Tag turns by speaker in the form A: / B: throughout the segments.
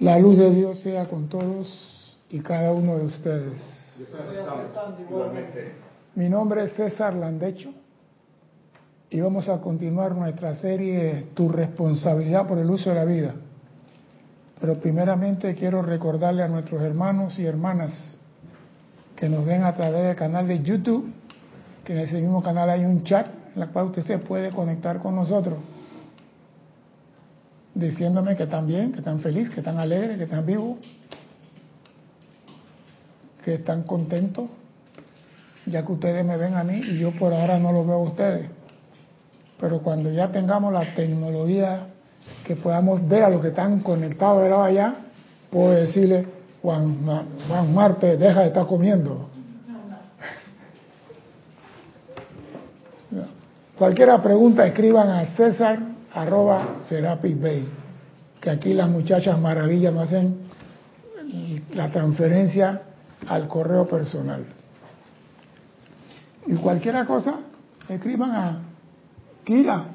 A: La luz de Dios sea con todos y cada uno de ustedes. Mi nombre es César Landecho y vamos a continuar nuestra serie Tu responsabilidad por el uso de la vida. Pero primeramente quiero recordarle a nuestros hermanos y hermanas que nos ven a través del canal de YouTube, que en ese mismo canal hay un chat en el cual usted se puede conectar con nosotros diciéndome que están bien, que están felices, que están alegres, que están vivos, que están contentos, ya que ustedes me ven a mí y yo por ahora no lo veo a ustedes. Pero cuando ya tengamos la tecnología que podamos ver a los que están conectados de lado allá, puedo decirle, Juan, Juan Marte, deja de estar comiendo. Cualquiera pregunta, escriban a César arroba Serapis Bay, que aquí las muchachas maravillas me hacen la transferencia al correo personal. Y cualquier cosa, escriban a Kira,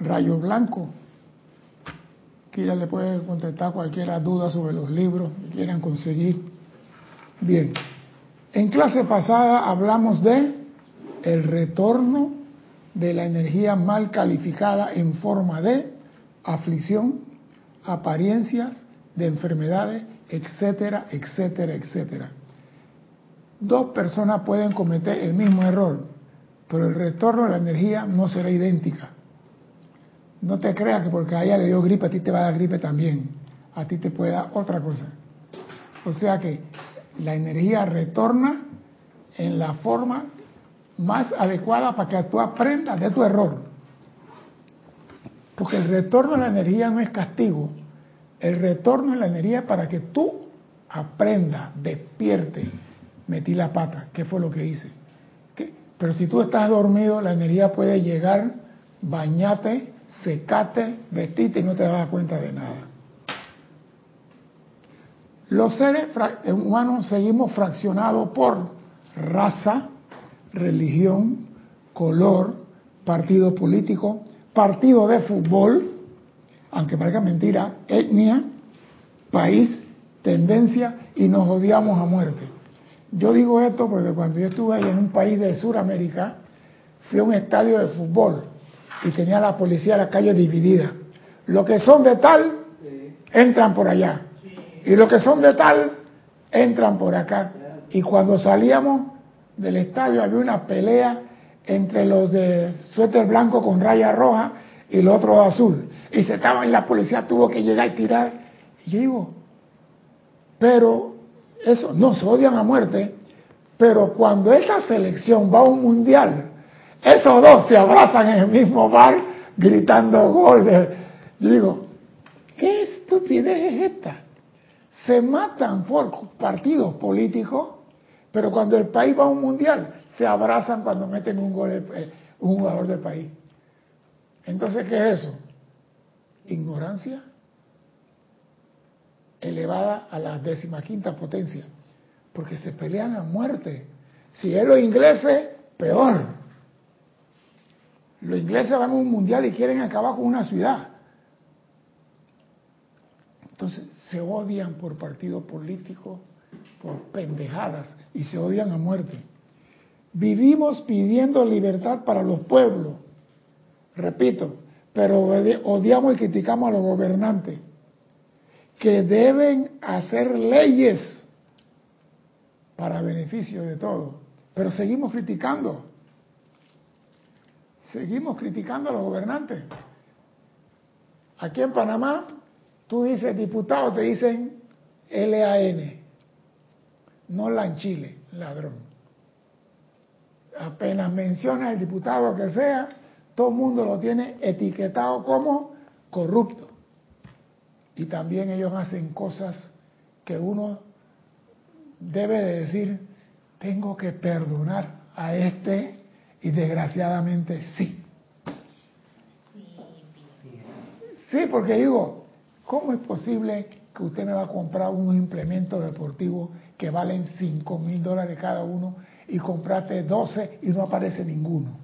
A: Rayo Blanco. Kira le puede contestar cualquier duda sobre los libros que quieran conseguir. Bien, en clase pasada hablamos de el retorno de la energía mal calificada en forma de aflicción, apariencias de enfermedades, etcétera, etcétera, etcétera. Dos personas pueden cometer el mismo error, pero el retorno de la energía no será idéntica. No te creas que porque a ella le dio gripe, a ti te va a dar gripe también. A ti te puede dar otra cosa. O sea que la energía retorna en la forma más adecuada para que tú aprendas de tu error. Porque el retorno de la energía no es castigo. El retorno de la energía es para que tú aprendas, despierte. Metí la pata, ¿qué fue lo que hice? Pero si tú estás dormido, la energía puede llegar, bañate, secate, vestirte y no te das cuenta de nada. Los seres humanos seguimos fraccionados por raza, religión, color, partido político, partido de fútbol, aunque parezca mentira, etnia, país, tendencia y nos odiamos a muerte. Yo digo esto porque cuando yo estuve ahí en un país de Sudamérica, fui a un estadio de fútbol y tenía la policía la calle dividida. Los que son de tal, entran por allá. Y los que son de tal, entran por acá. Y cuando salíamos, del estadio había una pelea entre los de suéter blanco con raya roja y los otros azul. Y se estaban y la policía tuvo que llegar y tirar. Y yo digo, pero eso, no se odian a muerte, pero cuando esa selección va a un mundial, esos dos se abrazan en el mismo bar gritando gol. Yo digo, ¿qué estupidez es esta? Se matan por partidos políticos pero cuando el país va a un mundial, se abrazan cuando meten un gol eh, un jugador del país. Entonces, ¿qué es eso? Ignorancia elevada a la décima quinta potencia, porque se pelean a muerte. Si es los ingleses, peor. Los ingleses van a un mundial y quieren acabar con una ciudad. Entonces se odian por partido político, por pendejadas y se odian a muerte. Vivimos pidiendo libertad para los pueblos, repito, pero odiamos y criticamos a los gobernantes que deben hacer leyes para beneficio de todos, pero seguimos criticando, seguimos criticando a los gobernantes. Aquí en Panamá, tú dices diputado, te dicen LAN, no la en Chile, ladrón. Apenas menciona el diputado que sea, todo el mundo lo tiene etiquetado como corrupto. Y también ellos hacen cosas que uno debe de decir, tengo que perdonar a este y desgraciadamente sí. Sí, porque digo, ¿cómo es posible que usted me va a comprar un implemento deportivo que valen 5 mil dólares cada uno y compraste 12 y no aparece ninguno.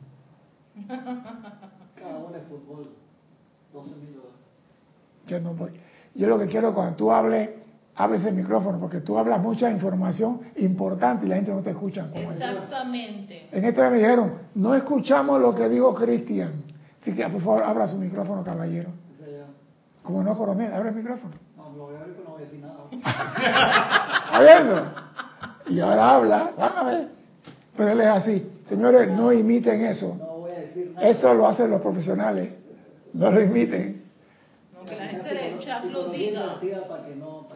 B: Cada uno es fútbol, 12 mil dólares.
A: Que no voy. Yo lo que quiero cuando tú hables, hables el micrófono, porque tú hablas mucha información importante y la gente no te escucha.
B: Exactamente.
A: En este me dijeron, no escuchamos lo que dijo Cristian. Así que por favor abra su micrófono, caballero. Como no, coronel, abre el micrófono. No, lo no voy a decir nada. Y ahora habla, van a ver. Pero él es así. Señores, no imiten eso. No voy a decir nada. Eso lo hacen los profesionales. No lo imiten.
B: No, que la gente del chat lo diga. No,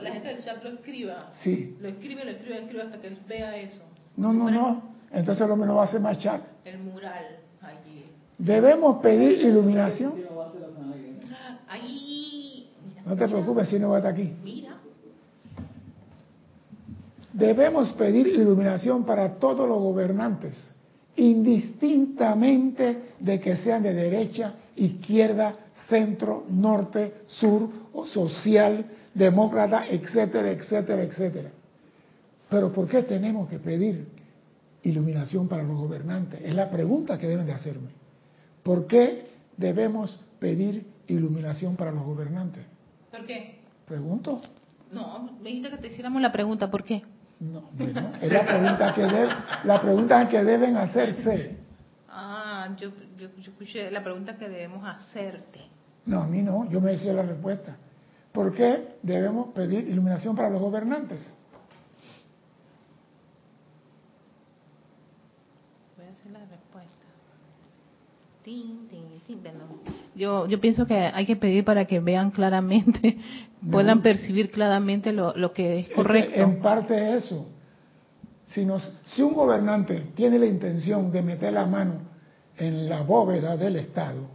B: la gente del chat lo escriba.
A: Sí.
B: Lo escribe, lo escribe, lo escribe hasta que él vea eso.
A: No, no, no. Entonces el hombre no va a hacer más chat.
B: El mural allí.
A: Debemos pedir iluminación.
B: Ahí.
A: No te preocupes si no va a estar aquí.
B: Mira.
A: Debemos pedir iluminación para todos los gobernantes, indistintamente de que sean de derecha, izquierda, centro, norte, sur, o social, demócrata, etcétera, etcétera, etcétera. Pero ¿por qué tenemos que pedir iluminación para los gobernantes? Es la pregunta que deben de hacerme. ¿Por qué debemos pedir iluminación para los gobernantes?
B: ¿Por qué?
A: Pregunto.
B: No, me dijiste que te hiciéramos la pregunta, ¿por qué?
A: No, bueno, es la pregunta que, la pregunta que deben hacerse.
B: Ah, yo, yo, escuché la pregunta que debemos hacerte.
A: No, a mí no, yo me decía la respuesta. ¿Por qué debemos pedir iluminación para los gobernantes?
B: Voy a hacer la respuesta. Yo, yo pienso que hay que pedir para que vean claramente puedan percibir claramente lo, lo que es correcto.
A: en parte eso. Si, nos, si un gobernante tiene la intención de meter la mano en la bóveda del Estado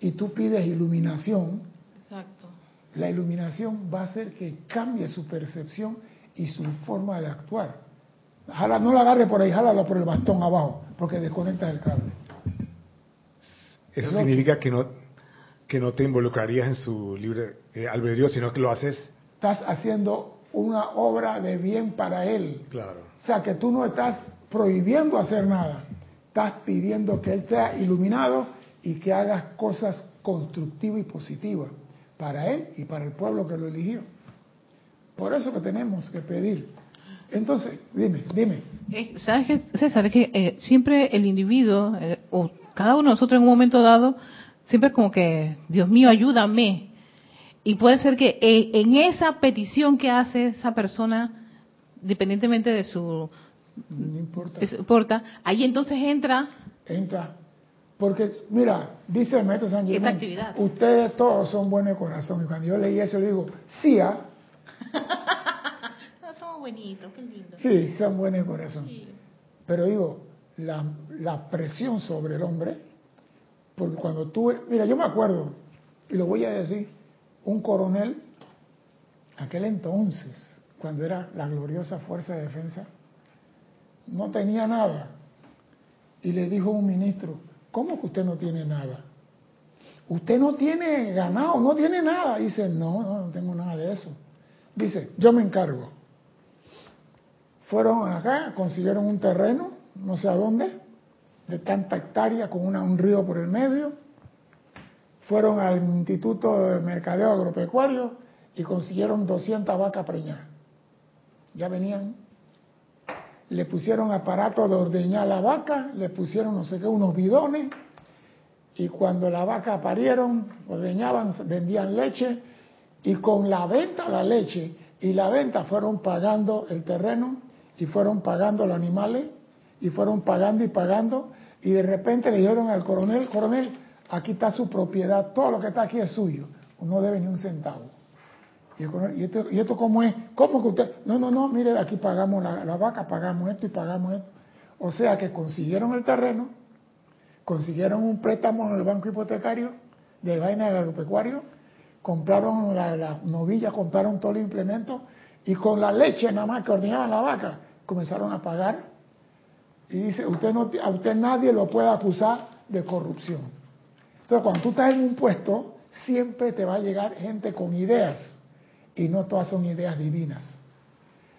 A: y tú pides iluminación,
B: Exacto.
A: la iluminación va a hacer que cambie su percepción y su forma de actuar. Jala, no la agarre por ahí, jálala por el bastón abajo, porque desconecta el cable.
C: Eso significa que no, que no te involucrarías en su libre eh, albedrío, sino que lo haces.
A: Estás haciendo una obra de bien para él.
C: Claro.
A: O sea, que tú no estás prohibiendo hacer nada, estás pidiendo que él sea iluminado y que hagas cosas constructivas y positivas para él y para el pueblo que lo eligió. Por eso que tenemos que pedir. Entonces, dime, dime.
B: Eh, ¿Sabes qué, César? que eh, siempre el individuo, o cada uno de nosotros en un momento dado, siempre como que, Dios mío, ayúdame. Y puede ser que en esa petición que hace esa persona, independientemente de su...
A: No importa.
B: importa ahí entonces entra...
A: Entra. Porque, mira, dice el maestro San
B: Germán, actividad.
A: ustedes todos son buenos de corazón. Y cuando yo leí eso, le digo, sí, ¿ah?
B: no, son buenitos, qué lindo.
A: Sí, son buenos de corazón. Pero digo, la, la presión sobre el hombre cuando tú, mira, yo me acuerdo, y lo voy a decir, un coronel, aquel entonces, cuando era la gloriosa Fuerza de Defensa, no tenía nada. Y le dijo un ministro, ¿cómo que usted no tiene nada? Usted no tiene ganado, no tiene nada. Dice, no, no, no tengo nada de eso. Dice, yo me encargo. Fueron acá, consiguieron un terreno, no sé a dónde, de tanta hectárea con un río por el medio. Fueron al Instituto de Mercadeo Agropecuario y consiguieron 200 vacas preñadas. Ya venían. Le pusieron aparato de ordeñar la vaca, le pusieron no sé qué, unos bidones, y cuando la vaca parieron, ordeñaban, vendían leche, y con la venta la leche y la venta fueron pagando el terreno y fueron pagando los animales y fueron pagando y pagando y de repente le dijeron al coronel, coronel, aquí está su propiedad, todo lo que está aquí es suyo, no debe ni un centavo. Y, ¿y, esto, ¿y esto cómo es? ¿Cómo que usted? No, no, no, mire, aquí pagamos la, vaca, pagamos esto y pagamos esto. O sea que consiguieron el terreno, consiguieron un préstamo en el banco hipotecario de vaina del agropecuario, compraron la, la novilla, compraron todo el implemento y con la leche nada más que ordenaban la vaca, comenzaron a pagar y dice, usted no, a usted nadie lo puede acusar de corrupción. Entonces, cuando tú estás en un puesto, siempre te va a llegar gente con ideas y no todas son ideas divinas.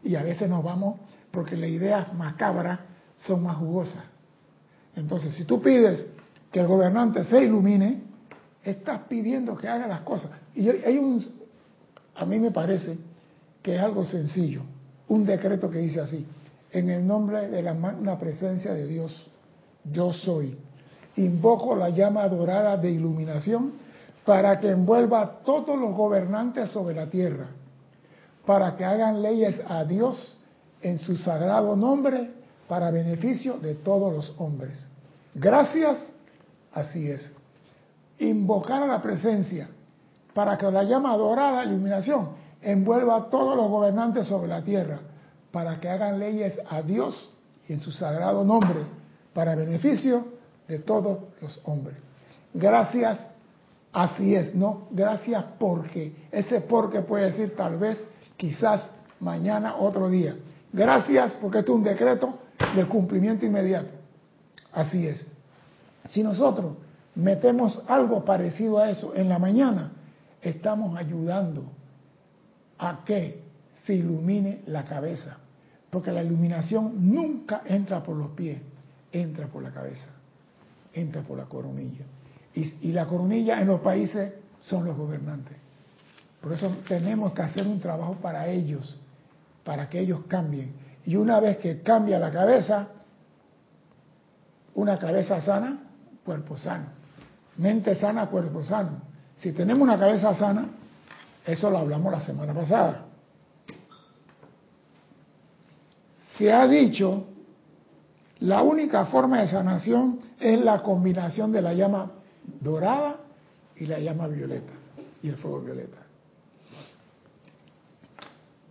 A: Y a veces nos vamos porque las ideas macabras son más jugosas. Entonces, si tú pides que el gobernante se ilumine, estás pidiendo que haga las cosas. Y hay un, a mí me parece que es algo sencillo, un decreto que dice así, en el nombre de la magna presencia de Dios, yo soy. Invoco la llama dorada de iluminación para que envuelva a todos los gobernantes sobre la tierra, para que hagan leyes a Dios en su sagrado nombre para beneficio de todos los hombres. Gracias, así es. Invocar a la presencia para que la llama dorada, iluminación, envuelva a todos los gobernantes sobre la tierra, para que hagan leyes a Dios y en su sagrado nombre para beneficio de todos los hombres. Gracias, así es, no, gracias porque, ese porque puede decir tal vez, quizás, mañana, otro día. Gracias porque esto es un decreto de cumplimiento inmediato. Así es. Si nosotros metemos algo parecido a eso en la mañana, estamos ayudando a que se ilumine la cabeza. Porque la iluminación nunca entra por los pies, entra por la cabeza, entra por la coronilla. Y, la coronilla en los países son los gobernantes. Por eso tenemos que hacer un trabajo para ellos, para que ellos cambien. Y una vez que cambia la cabeza, una cabeza sana, cuerpo sano. Mente sana, cuerpo sano. Si tenemos una cabeza sana, eso lo hablamos la semana pasada. Se ha dicho, la única forma de sanación es la combinación de la llama dorada y la llama violeta y el fuego violeta.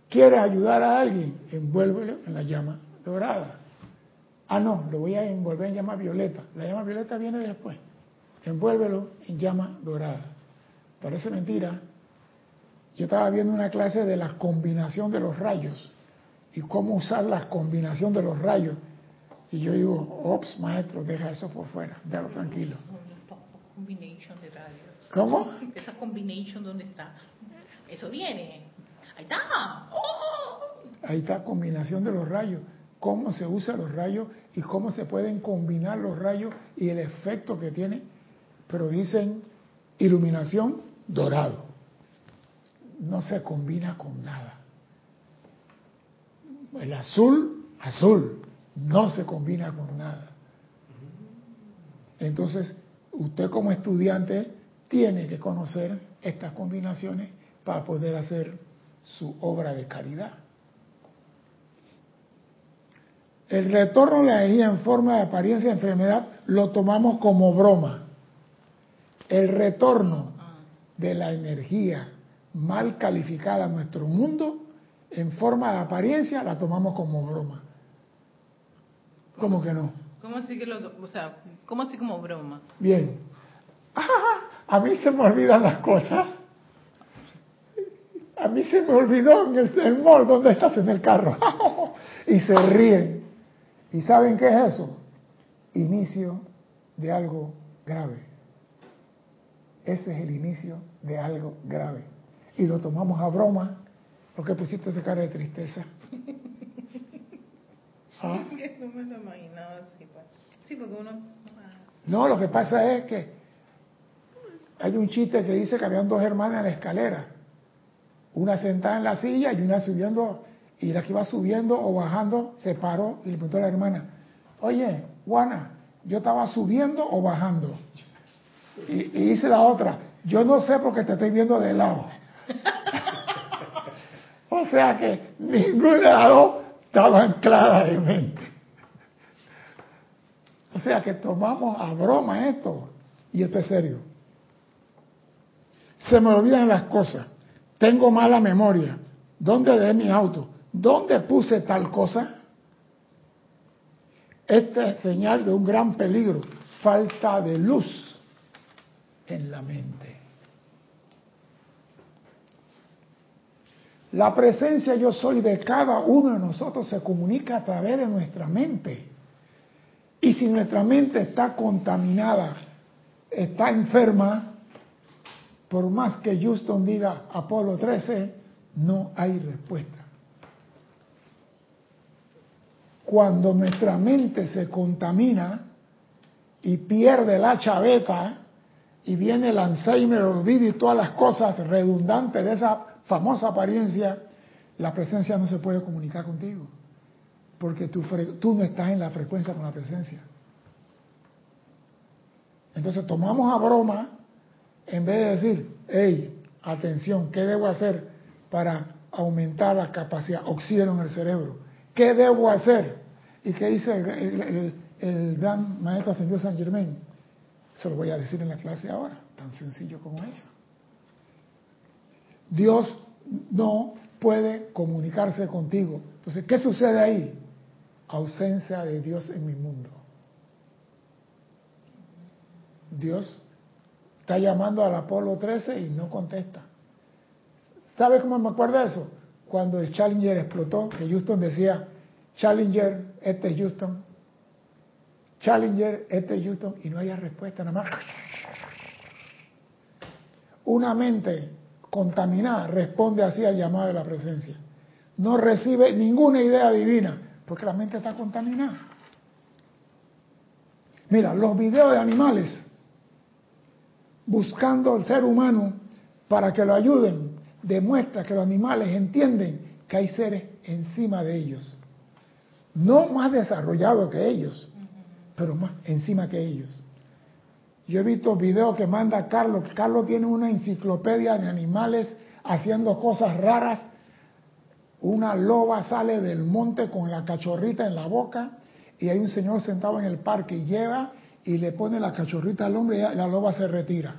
A: ¿Quieres ayudar a alguien? Envuélvelo en la llama dorada. Ah, no, lo voy a envolver en llama violeta. La llama violeta viene después. Envuélvelo en llama dorada. Parece mentira. Yo estaba viendo una clase de la combinación de los rayos y cómo usar la combinación de los rayos. Y yo digo, ops, maestro, deja eso por fuera, déjalo tranquilo. ¿Cómo?
B: Esa combinación, ¿dónde está? Eso viene. Ahí está. ¡Oh!
A: Ahí está, combinación de los rayos. Cómo se usan los rayos y cómo se pueden combinar los rayos y el efecto que tiene. Pero dicen iluminación dorado. No se combina con nada. El azul, azul. No se combina con nada. Entonces, usted como estudiante tiene que conocer estas combinaciones para poder hacer su obra de caridad. El retorno de la energía en forma de apariencia de enfermedad lo tomamos como broma. El retorno de la energía mal calificada a nuestro mundo en forma de apariencia la tomamos como broma. ¿Cómo que no?
B: ¿Cómo así que lo, o sea, cómo así como broma?
A: Bien. a mí se me olvidan las cosas. A mí se me olvidó en el, mall donde estás en el carro. y se ríen. ¿Y saben qué es eso? Inicio de algo grave. Ese es el inicio de algo grave. Y lo tomamos a broma porque pusiste esa cara de tristeza.
B: ¿Ah? No me lo imaginaba así. Pues. Sí, porque uno... Ah.
A: No, lo que pasa es que hay un chiste que dice que habían dos hermanas en la escalera una sentada en la silla y una subiendo, y la que iba subiendo o bajando se paró y le preguntó a la hermana, oye, Juana, ¿yo estaba subiendo o bajando? Y, y dice la otra, yo no sé porque te estoy viendo de lado. o sea que ningún lado estaba claramente. O sea que tomamos a broma esto, y esto es serio. Se me olvidan las cosas. Tengo mala memoria. ¿Dónde dejé mi auto? ¿Dónde puse tal cosa? Esta es señal de un gran peligro, falta de luz en la mente. La presencia yo soy de cada uno de nosotros se comunica a través de nuestra mente. Y si nuestra mente está contaminada, está enferma, por más que Houston diga Apolo 13, no hay respuesta. Cuando nuestra mente se contamina y pierde la chaveta, y viene el Alzheimer, olvido y todas las cosas redundantes de esa famosa apariencia, la presencia no se puede comunicar contigo, porque tú, tú no estás en la frecuencia con la presencia. Entonces tomamos a broma en vez de decir, hey, atención, ¿qué debo hacer para aumentar la capacidad, oxígeno en el cerebro? ¿Qué debo hacer? ¿Y qué dice el, gran maestro ascendido San Germain? Se lo voy a decir en la clase ahora, tan sencillo como eso. Dios no puede comunicarse contigo. Entonces, ¿qué sucede ahí? Ausencia de Dios en mi mundo. Dios está llamando al Apolo 13 y no contesta. ¿Sabe cómo me acuerdo de eso? Cuando el Challenger explotó, que Houston decía, Challenger, este es Houston, Challenger, este es Houston, y no haya respuesta, nada más. Una mente contaminada responde así al llamado de la presencia. No recibe ninguna idea divina, porque la mente está contaminada. Mira, los videos de animales buscando al ser humano para que lo ayuden, demuestra que los animales entienden que hay seres encima de ellos. No más desarrollados que ellos, pero más encima que ellos. Yo he visto videos que manda Carlos, Carlos tiene una enciclopedia de animales haciendo cosas raras. Una loba sale del monte con la cachorrita en la boca y hay un señor sentado en el parque y lleva y le pone la cachorrita al hombre y la loba se retira.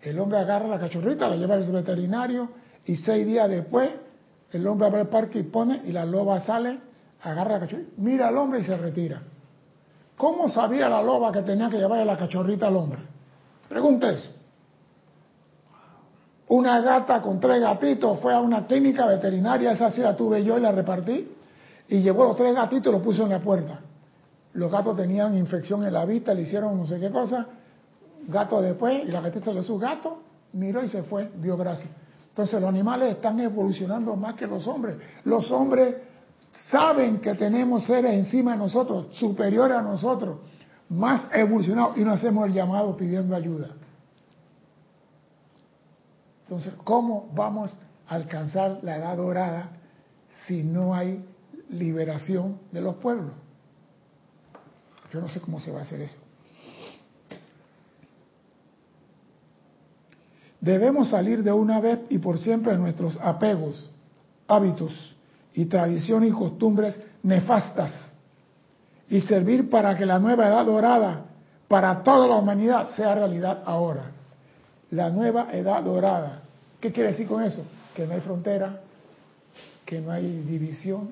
A: El hombre agarra la cachorrita, la lleva al veterinario y seis días después el hombre va al parque y pone y la loba sale, agarra la cachorrita, mira al hombre y se retira. ¿Cómo sabía la loba que tenía que llevarle la cachorrita al hombre? Pregunta eso. Una gata con tres gatitos fue a una clínica veterinaria, esa sí la tuve yo y la repartí, y llevó los tres gatitos y los puso en la puerta. Los gatos tenían infección en la vista, le hicieron no sé qué cosa. Gato después, y la gatita le su gato, miró y se fue, dio gracias. Entonces los animales están evolucionando más que los hombres. Los hombres saben que tenemos seres encima de nosotros, superiores a nosotros, más evolucionados, y no hacemos el llamado pidiendo ayuda. Entonces, ¿cómo vamos a alcanzar la edad dorada si no hay liberación de los pueblos? Yo no sé cómo se va a hacer eso. Debemos salir de una vez y por siempre de nuestros apegos, hábitos y tradiciones y costumbres nefastas y servir para que la nueva edad dorada para toda la humanidad sea realidad ahora. La nueva edad dorada. ¿Qué quiere decir con eso? Que no hay frontera, que no hay división,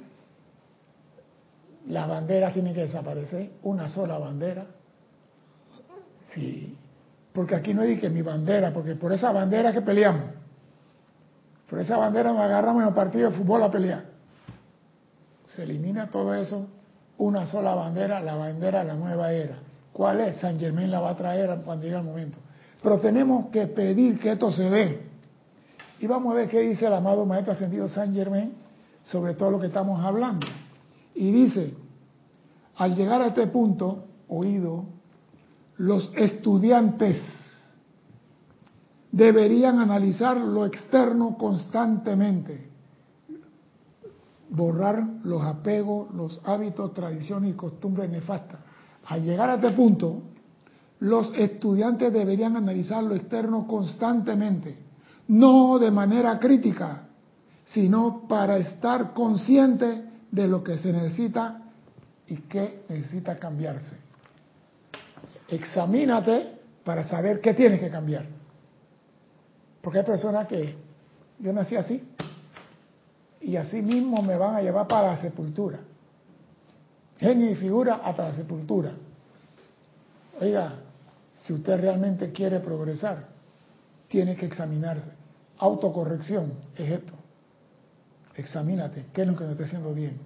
A: las banderas tienen que desaparecer, una sola bandera. Sí, porque aquí no que mi bandera, porque por esa bandera que peleamos. Por esa bandera nos agarramos en los partidos de fútbol a pelear. Se elimina todo eso, una sola bandera, la bandera de la nueva era. ¿Cuál es? San Germán la va a traer cuando llegue el momento. Pero tenemos que pedir que esto se dé. Y vamos a ver qué dice el amado Maestro Ascendido San Germán sobre todo lo que estamos hablando. Y dice, al llegar a este punto, oído, los estudiantes deberían analizar lo externo constantemente, borrar los apegos, los hábitos, tradiciones y costumbres nefastas. Al llegar a este punto, los estudiantes deberían analizar lo externo constantemente, no de manera crítica, sino para estar consciente de lo que se necesita y qué necesita cambiarse. Examínate para saber qué tienes que cambiar. Porque hay personas que yo nací así y así mismo me van a llevar para la sepultura. Genio y figura hasta la sepultura. Oiga, si usted realmente quiere progresar, tiene que examinarse. Autocorrección es esto. Examínate, ¿qué es lo que no está haciendo bien?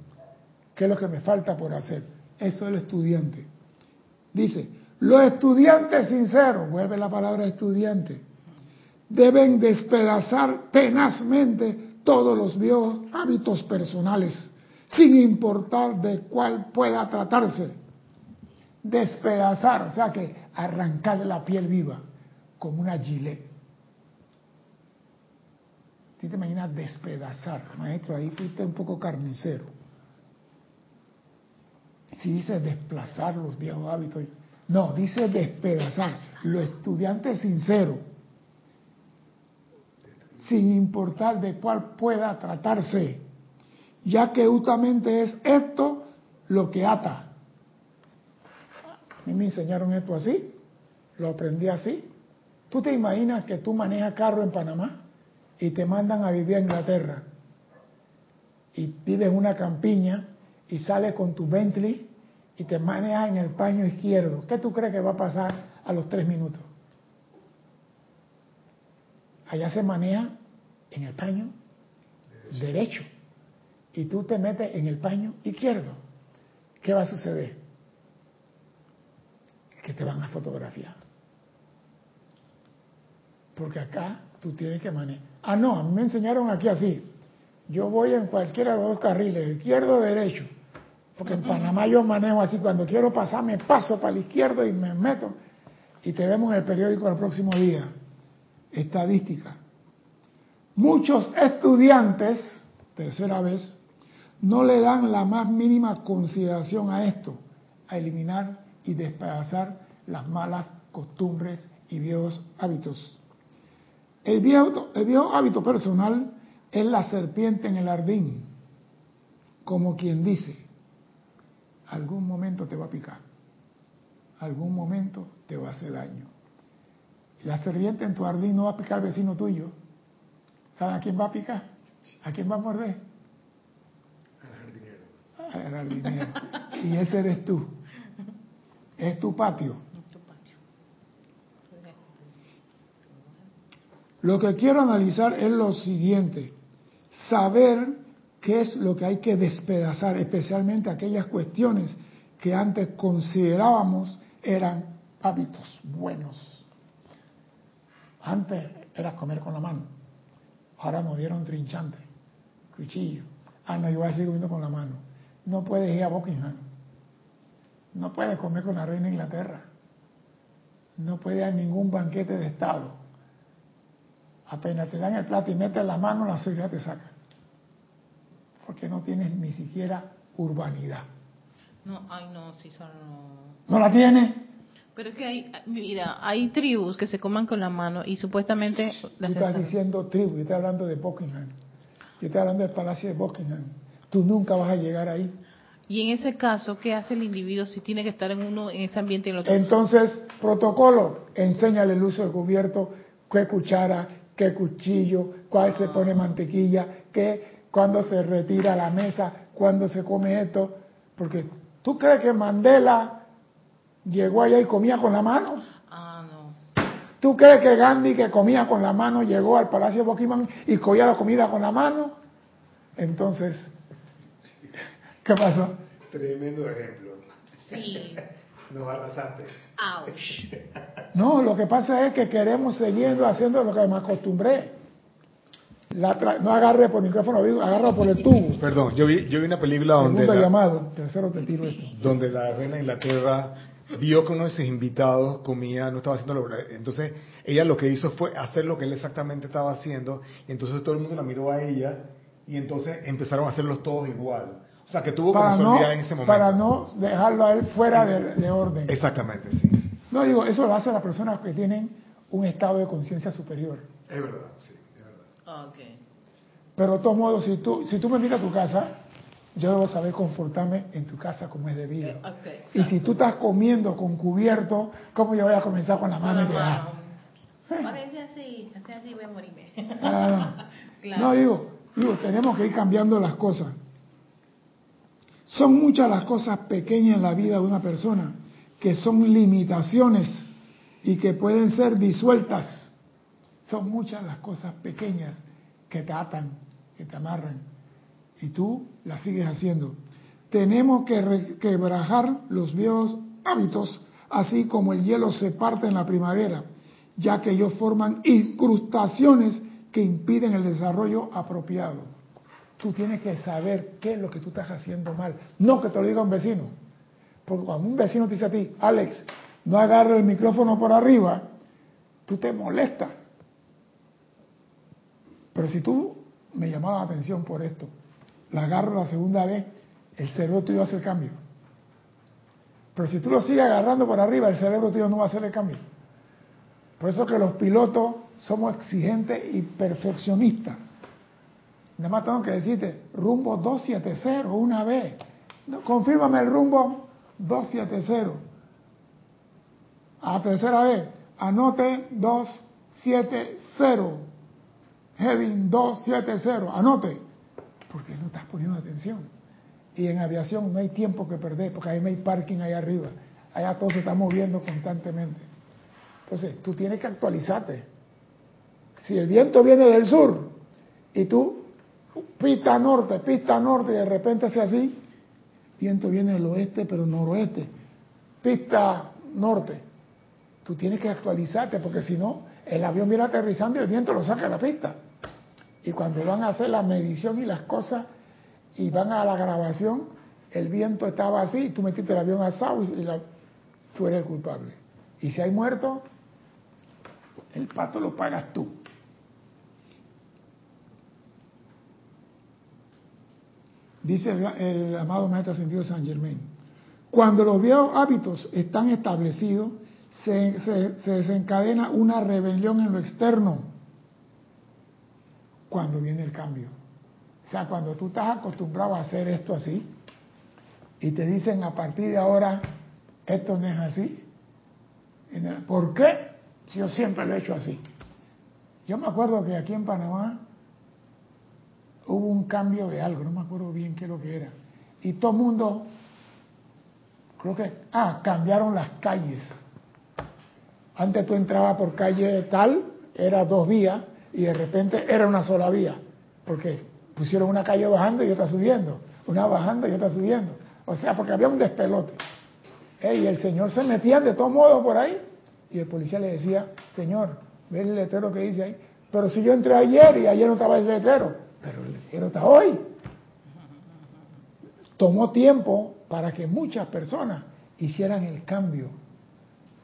A: ¿Qué es lo que me falta por hacer? Eso es el estudiante. Dice, los estudiantes sinceros, vuelve la palabra estudiante, deben despedazar tenazmente todos los viejos hábitos personales, sin importar de cuál pueda tratarse. Despedazar, o sea que arrancarle la piel viva como una gilet. ¿Tú te imaginas despedazar? Maestro, ahí fuiste un poco carnicero. Si dice desplazar los viejos hábitos, no, dice despedazar. Los estudiantes sinceros, sin importar de cuál pueda tratarse, ya que justamente es esto lo que ata. A mí me enseñaron esto así, lo aprendí así. ¿Tú te imaginas que tú manejas carro en Panamá y te mandan a vivir a Inglaterra y vives una campiña y sales con tu Bentley y te manejas en el paño izquierdo? ¿Qué tú crees que va a pasar a los tres minutos? Allá se maneja en el paño derecho y tú te metes en el paño izquierdo. ¿Qué va a suceder? Que te van a fotografiar. Porque acá tú tienes que manejar. Ah, no, a mí me enseñaron aquí así. Yo voy en cualquiera de los dos carriles, izquierdo o derecho. Porque en Panamá yo manejo así. Cuando quiero pasar, me paso para la izquierda y me meto. Y te vemos en el periódico el próximo día. Estadística. Muchos estudiantes, tercera vez, no le dan la más mínima consideración a esto, a eliminar y despedazar las malas costumbres y viejos hábitos. El viejo, el viejo hábito personal es la serpiente en el jardín, como quien dice, algún momento te va a picar, algún momento te va a hacer daño. La serpiente en tu jardín no va a picar al vecino tuyo. ¿Sabes a quién va a picar? ¿A quién va a morder? Al jardinero. Y ese eres tú. Es tu patio. Lo que quiero analizar es lo siguiente. Saber qué es lo que hay que despedazar, especialmente aquellas cuestiones que antes considerábamos eran hábitos buenos. Antes era comer con la mano. Ahora nos dieron trinchante, cuchillo. Ah, no, yo voy a seguir comiendo con la mano. No puedes ir a Buckingham. No puedes comer con la reina de Inglaterra. No puedes ir a ningún banquete de Estado. Apenas te dan el plato y metes la mano, la seguridad te saca. Porque no tienes ni siquiera urbanidad.
B: No, ay no, son no.
A: ¿No la tienes?
B: Pero es que hay, mira, hay tribus que se coman con la mano y supuestamente...
A: Tú estás diciendo tribu, yo estoy hablando de Buckingham. Yo estoy hablando del palacio de Buckingham. Tú nunca vas a llegar ahí.
B: Y en ese caso, ¿qué hace el individuo si tiene que estar en uno en ese ambiente y en el otro?
A: Entonces, protocolo, enséñale el uso del cubierto, qué cuchara, qué cuchillo, cuál se pone mantequilla, qué, cuándo se retira la mesa, cuándo se come esto. Porque tú crees que Mandela llegó allá y comía con la mano.
B: Ah, no.
A: ¿Tú crees que Gandhi, que comía con la mano, llegó al Palacio de Buckingham y cogía la comida con la mano? Entonces, ¿qué pasó?
C: Tremendo ejemplo.
B: Sí.
C: Nos arrasaste.
B: Ouch.
A: No, lo que pasa es que queremos seguir haciendo lo que me acostumbré. La tra- no agarre por el micrófono, agarra por el tubo.
C: Perdón, yo vi, yo vi una película donde
A: Segundo
C: la,
A: llamado, tercero te tiro esto.
C: donde la reina de Inglaterra vio que uno de sus invitados comía, no estaba haciendo lo Entonces, ella lo que hizo fue hacer lo que él exactamente estaba haciendo, y entonces todo el mundo la miró a ella, y entonces empezaron a hacerlos todos igual. O sea, que tuvo
A: Para
C: como
A: no,
C: en ese momento.
A: para no dejarlo a él fuera de, de orden.
C: Exactamente, sí.
A: No digo, eso lo hacen las personas que tienen un estado de conciencia superior.
C: Es verdad, sí, es verdad.
B: Ok.
A: Pero de todos modos, si tú, si tú me invitas a tu casa, yo debo saber comportarme en tu casa como es debido.
B: Ok.
A: Y si tú estás comiendo con cubierto, ¿cómo yo voy a comenzar con la mano? y te-
B: mano. Parece así, así, así voy a morirme.
A: Ah,
B: Claro.
A: No, digo, digo, tenemos que ir cambiando las cosas. Son muchas las cosas pequeñas en la vida de una persona que son limitaciones y que pueden ser disueltas. Son muchas las cosas pequeñas que te atan, que te amarran. Y tú las sigues haciendo. Tenemos que quebrajar los viejos hábitos, así como el hielo se parte en la primavera, ya que ellos forman incrustaciones que impiden el desarrollo apropiado. Tú tienes que saber qué es lo que tú estás haciendo mal, no que te lo diga un vecino. Porque cuando un vecino te dice a ti, Alex, no agarro el micrófono por arriba, tú te molestas. Pero si tú me llamabas la atención por esto, la agarro la segunda vez, el cerebro tuyo hace el cambio. Pero si tú lo sigues agarrando por arriba, el cerebro tuyo no va a hacer el cambio. Por eso que los pilotos somos exigentes y perfeccionistas. Nada más tengo que decirte, rumbo 270 una vez. confírmame el rumbo 270. A tercera vez, anote 270. Heading 270, anote. Porque no estás poniendo atención. Y en aviación no hay tiempo que perder, porque ahí no hay parking ahí arriba. Allá todo se está moviendo constantemente. Entonces, tú tienes que actualizarte. Si el viento viene del sur y tú pista norte, pista norte, y de repente hace así, viento viene del oeste, pero noroeste, pista norte. Tú tienes que actualizarte, porque si no, el avión viene aterrizando y el viento lo saca de la pista. Y cuando van a hacer la medición y las cosas, y van a la grabación, el viento estaba así, tú metiste el avión asado y tú eres el culpable. Y si hay muerto, el pato lo pagas tú. dice el, amado Maestro Ascendido San Germain. Cuando los viejos hábitos están establecidos, se, desencadena una rebelión en lo externo cuando viene el cambio. O sea, cuando tú estás acostumbrado a hacer esto así y te dicen a partir de ahora, esto no es así. ¿Por qué? Si yo siempre lo he hecho así. Yo me acuerdo que aquí en Panamá hubo un cambio de algo, no me acuerdo bien qué es lo que era. Y todo el mundo, creo que, ah, cambiaron las calles. Antes tú entrabas por calle tal, era dos vías, y de repente era una sola vía, porque pusieron una calle bajando y otra subiendo, una bajando y otra subiendo. O sea, porque había un despelote. y el señor se metía de todos modos por ahí, y el policía le decía, señor, ve el letrero que dice ahí, pero si yo entré ayer y ayer no estaba el letrero, pero el letrero está hoy. Tomó tiempo para que muchas personas hicieran el cambio.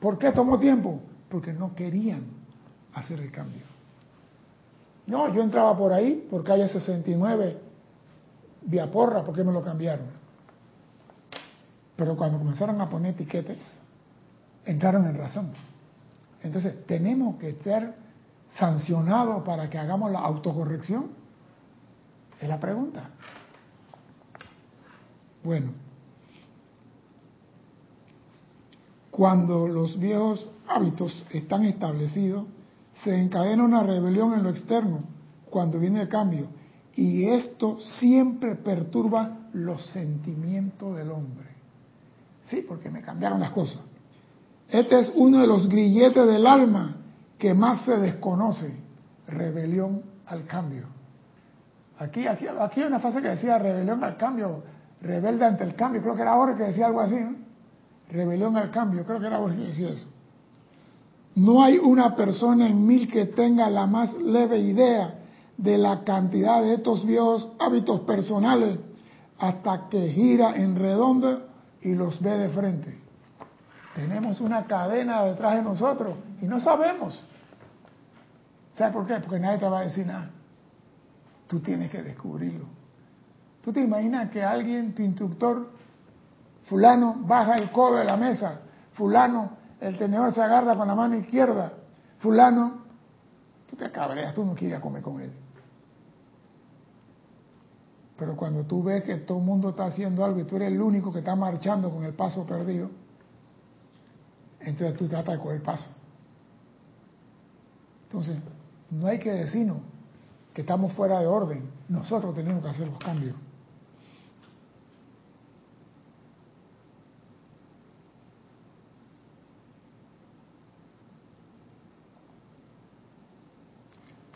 A: ¿Por qué tomó tiempo? Porque no querían hacer el cambio. No, yo entraba por ahí, por calle 69, vía porra, porque me lo cambiaron. Pero cuando comenzaron a poner etiquetes, entraron en razón. Entonces, tenemos que ser sancionados para que hagamos la autocorrección. Es la pregunta. Bueno, cuando los viejos hábitos están establecidos, se encadena una rebelión en lo externo cuando viene el cambio. Y esto siempre perturba los sentimientos del hombre. Sí, porque me cambiaron las cosas. Este es uno de los grilletes del alma que más se desconoce. Rebelión al cambio. Aquí, aquí, aquí hay una frase que decía rebelión al cambio, rebelde ante el cambio. Creo que era ahora que decía algo así. Rebelión al cambio, creo que era ahora que decía eso. No hay una persona en mil que tenga la más leve idea de la cantidad de estos viejos hábitos personales hasta que gira en redondo y los ve de frente. Tenemos una cadena detrás de nosotros y no sabemos. ¿Sabes por qué? Porque nadie te va a decir nada. Tú tienes que descubrirlo. ¿Tú te imaginas que alguien, tu instructor, fulano, baja el codo de la mesa, fulano, el tenedor se agarra con la mano izquierda, fulano, tú te cabreas, tú no quieres comer con él. Pero cuando tú ves que todo el mundo está haciendo algo y tú eres el único que está marchando con el paso perdido, entonces tú tratas de coger paso. Entonces, no hay que decirnos, que estamos fuera de orden. Nosotros tenemos que hacer los cambios.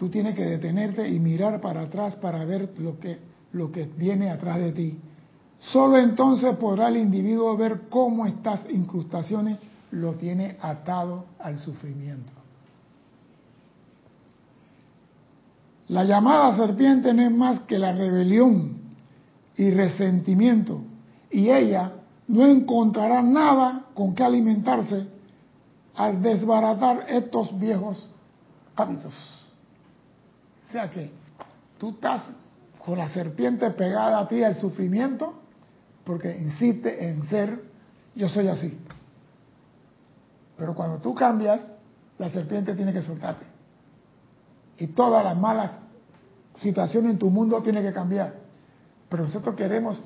A: Tú tienes que detenerte y mirar para atrás para ver lo que, lo que viene atrás de ti. Solo entonces podrá el individuo ver cómo estas incrustaciones lo tiene atado al sufrimiento. La llamada serpiente no es más que la rebelión y resentimiento, y ella no encontrará nada con que alimentarse al desbaratar estos viejos hábitos. O sea que tú estás con la serpiente pegada a ti al sufrimiento porque insiste en ser yo soy así. Pero cuando tú cambias, la serpiente tiene que soltarte. Y todas las malas situaciones en tu mundo tienen que cambiar. Pero nosotros queremos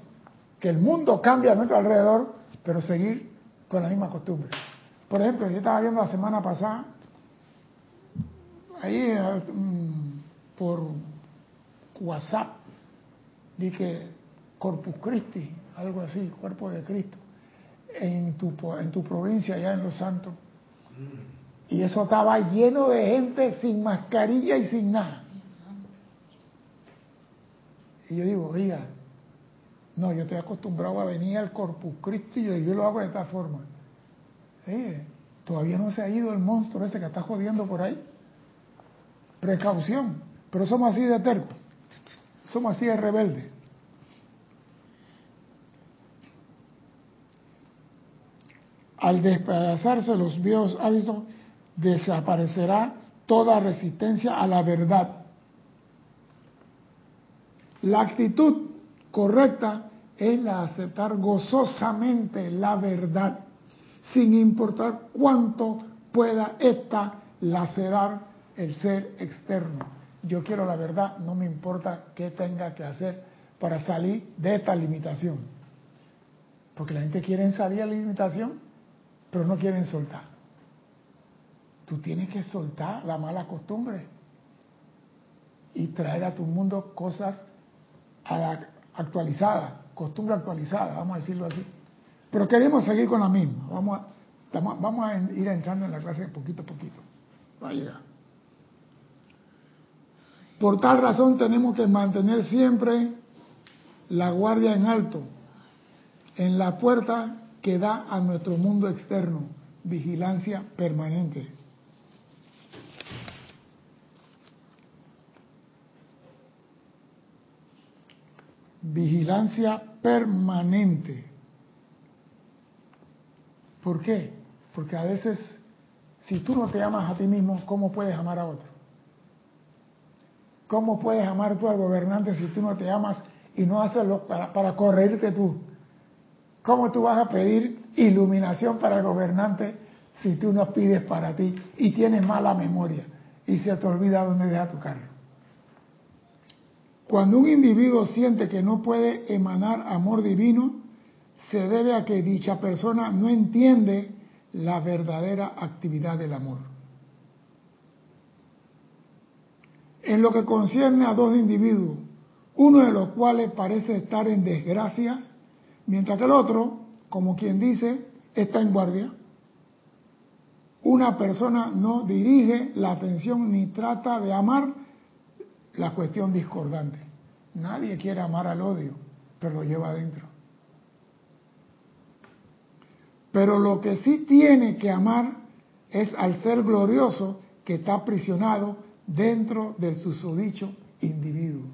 A: que el mundo cambie a nuestro alrededor, pero seguir con la misma costumbre. Por ejemplo, yo estaba viendo la semana pasada, ahí mm, por WhatsApp, dije Corpus Christi, algo así, cuerpo de Cristo, en tu, en tu provincia, allá en Los Santos. Y eso estaba lleno de gente sin mascarilla y sin nada. Y yo digo, oiga, no, yo estoy acostumbrado a venir al Corpus Christi y yo lo hago de esta forma. todavía no se ha ido el monstruo ese que está jodiendo por ahí. Precaución. Pero somos así de tercos. Somos así de rebeldes. Al despedazarse los viejos hábitos, desaparecerá toda resistencia a la verdad. La actitud correcta es la de aceptar gozosamente la verdad, sin importar cuánto pueda ésta lacerar el ser externo. Yo quiero la verdad, no me importa qué tenga que hacer para salir de esta limitación. Porque la gente quiere salir de la limitación pero no quieren soltar. Tú tienes que soltar la mala costumbre y traer a tu mundo cosas actualizadas, costumbre actualizada, vamos a decirlo así. Pero queremos seguir con la misma. Vamos a, vamos a ir entrando en la clase poquito a poquito. Va a llegar. Por tal razón tenemos que mantener siempre la guardia en alto, en la puerta que da a nuestro mundo externo, vigilancia permanente. Vigilancia permanente. ¿Por qué? Porque a veces, si tú no te amas a ti mismo, ¿cómo puedes amar a otro? ¿Cómo puedes amar tú al gobernante si tú no te amas y no haces lo para, para tú? ¿Cómo tú vas a pedir iluminación para el gobernante si tú no pides para ti y tienes mala memoria y se te olvida dónde deja tu carro? Cuando un individuo siente que no puede emanar amor divino, se debe a que dicha persona no entiende la verdadera actividad del amor. En lo que concierne a dos individuos, uno de los cuales parece estar en desgracias, Mientras que el otro, como quien dice, está en guardia. Una persona no dirige la atención ni trata de amar la cuestión discordante. Nadie quiere amar al odio, pero lo lleva adentro. Pero lo que sí tiene que amar es al ser glorioso que está aprisionado dentro del susodicho individuo.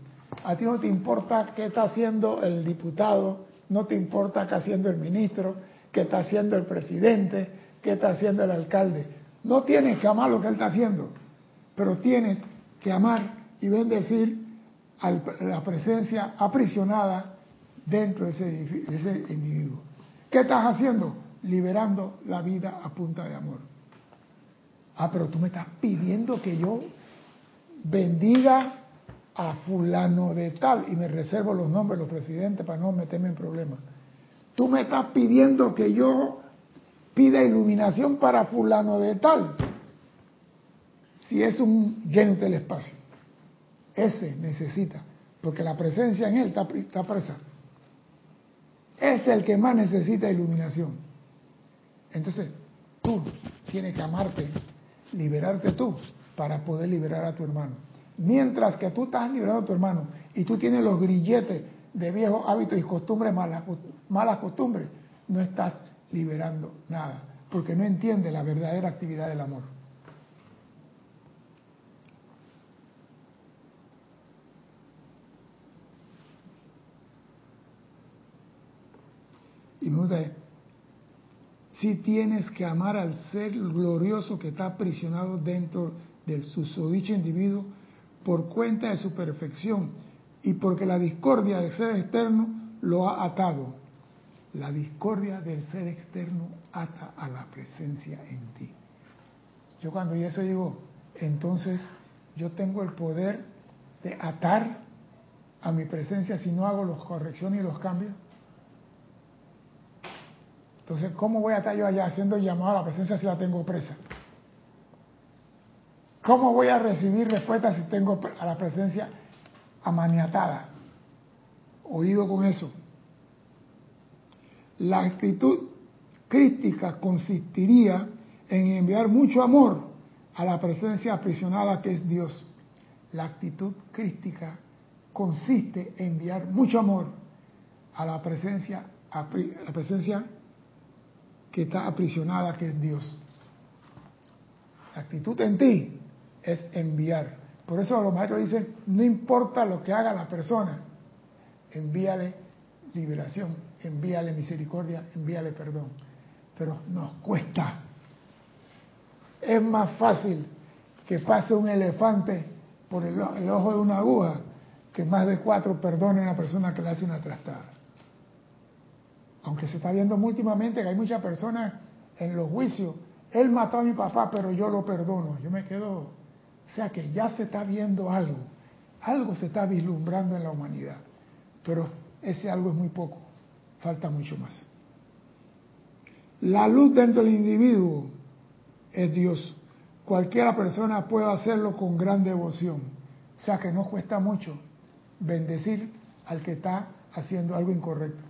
A: A ti no te importa qué está haciendo el diputado no te importa qué está haciendo el ministro, qué está haciendo el presidente, qué está haciendo el alcalde. No tienes que amar lo que él está haciendo, pero tienes que amar y bendecir la presencia aprisionada dentro de ese individuo. ¿Qué estás haciendo? Liberando la vida a punta de amor. Ah, pero tú me estás pidiendo que yo bendiga a fulano de tal, y me reservo los nombres de los presidentes para no meterme en problemas. Tú me estás pidiendo que yo pida iluminación para fulano de tal, si es un genio del espacio. Ese necesita, porque la presencia en él está, está presa. Es el que más necesita iluminación. Entonces, tú tienes que amarte, liberarte tú, para poder liberar a tu hermano. Mientras que tú estás liberando a tu hermano y tú tienes los grilletes de viejos hábitos y costumbres, malas, malas costumbres, no estás liberando nada, porque no entiendes la verdadera actividad del amor. Y me gusta, sí tienes que amar al ser glorioso que está aprisionado dentro del susodicho individuo por cuenta de su perfección y porque la discordia del ser externo lo ha atado. La discordia del ser externo ata a la presencia en ti. Yo cuando yo eso digo, entonces yo tengo el poder de atar a mi presencia si no hago las correcciones y los cambios. Entonces, ¿cómo voy a estar yo allá haciendo llamada a la presencia si la tengo presa? ¿Cómo voy a recibir respuesta si tengo a la presencia amaniatada? Oído con eso. La actitud crítica consistiría en enviar mucho amor a la presencia aprisionada que es Dios. La actitud crítica consiste en enviar mucho amor a la presencia, a la presencia que está aprisionada, que es Dios. La actitud en ti es enviar. Por eso los maestros dicen, no importa lo que haga la persona, envíale liberación, envíale misericordia, envíale perdón. Pero nos cuesta. Es más fácil que pase un elefante por el, ojo de una aguja que más de cuatro perdonen a la persona que le hace una trastada. Aunque se está viendo últimamente que hay muchas personas en los juicios, él mató a mi papá, pero yo lo perdono. Yo me quedo, o sea que ya se está viendo algo, algo se está vislumbrando en la humanidad, pero ese algo es muy poco, falta mucho más. La luz dentro del individuo es Dios. Cualquiera persona puede hacerlo con gran devoción. O sea que no cuesta mucho bendecir al que está haciendo algo incorrecto.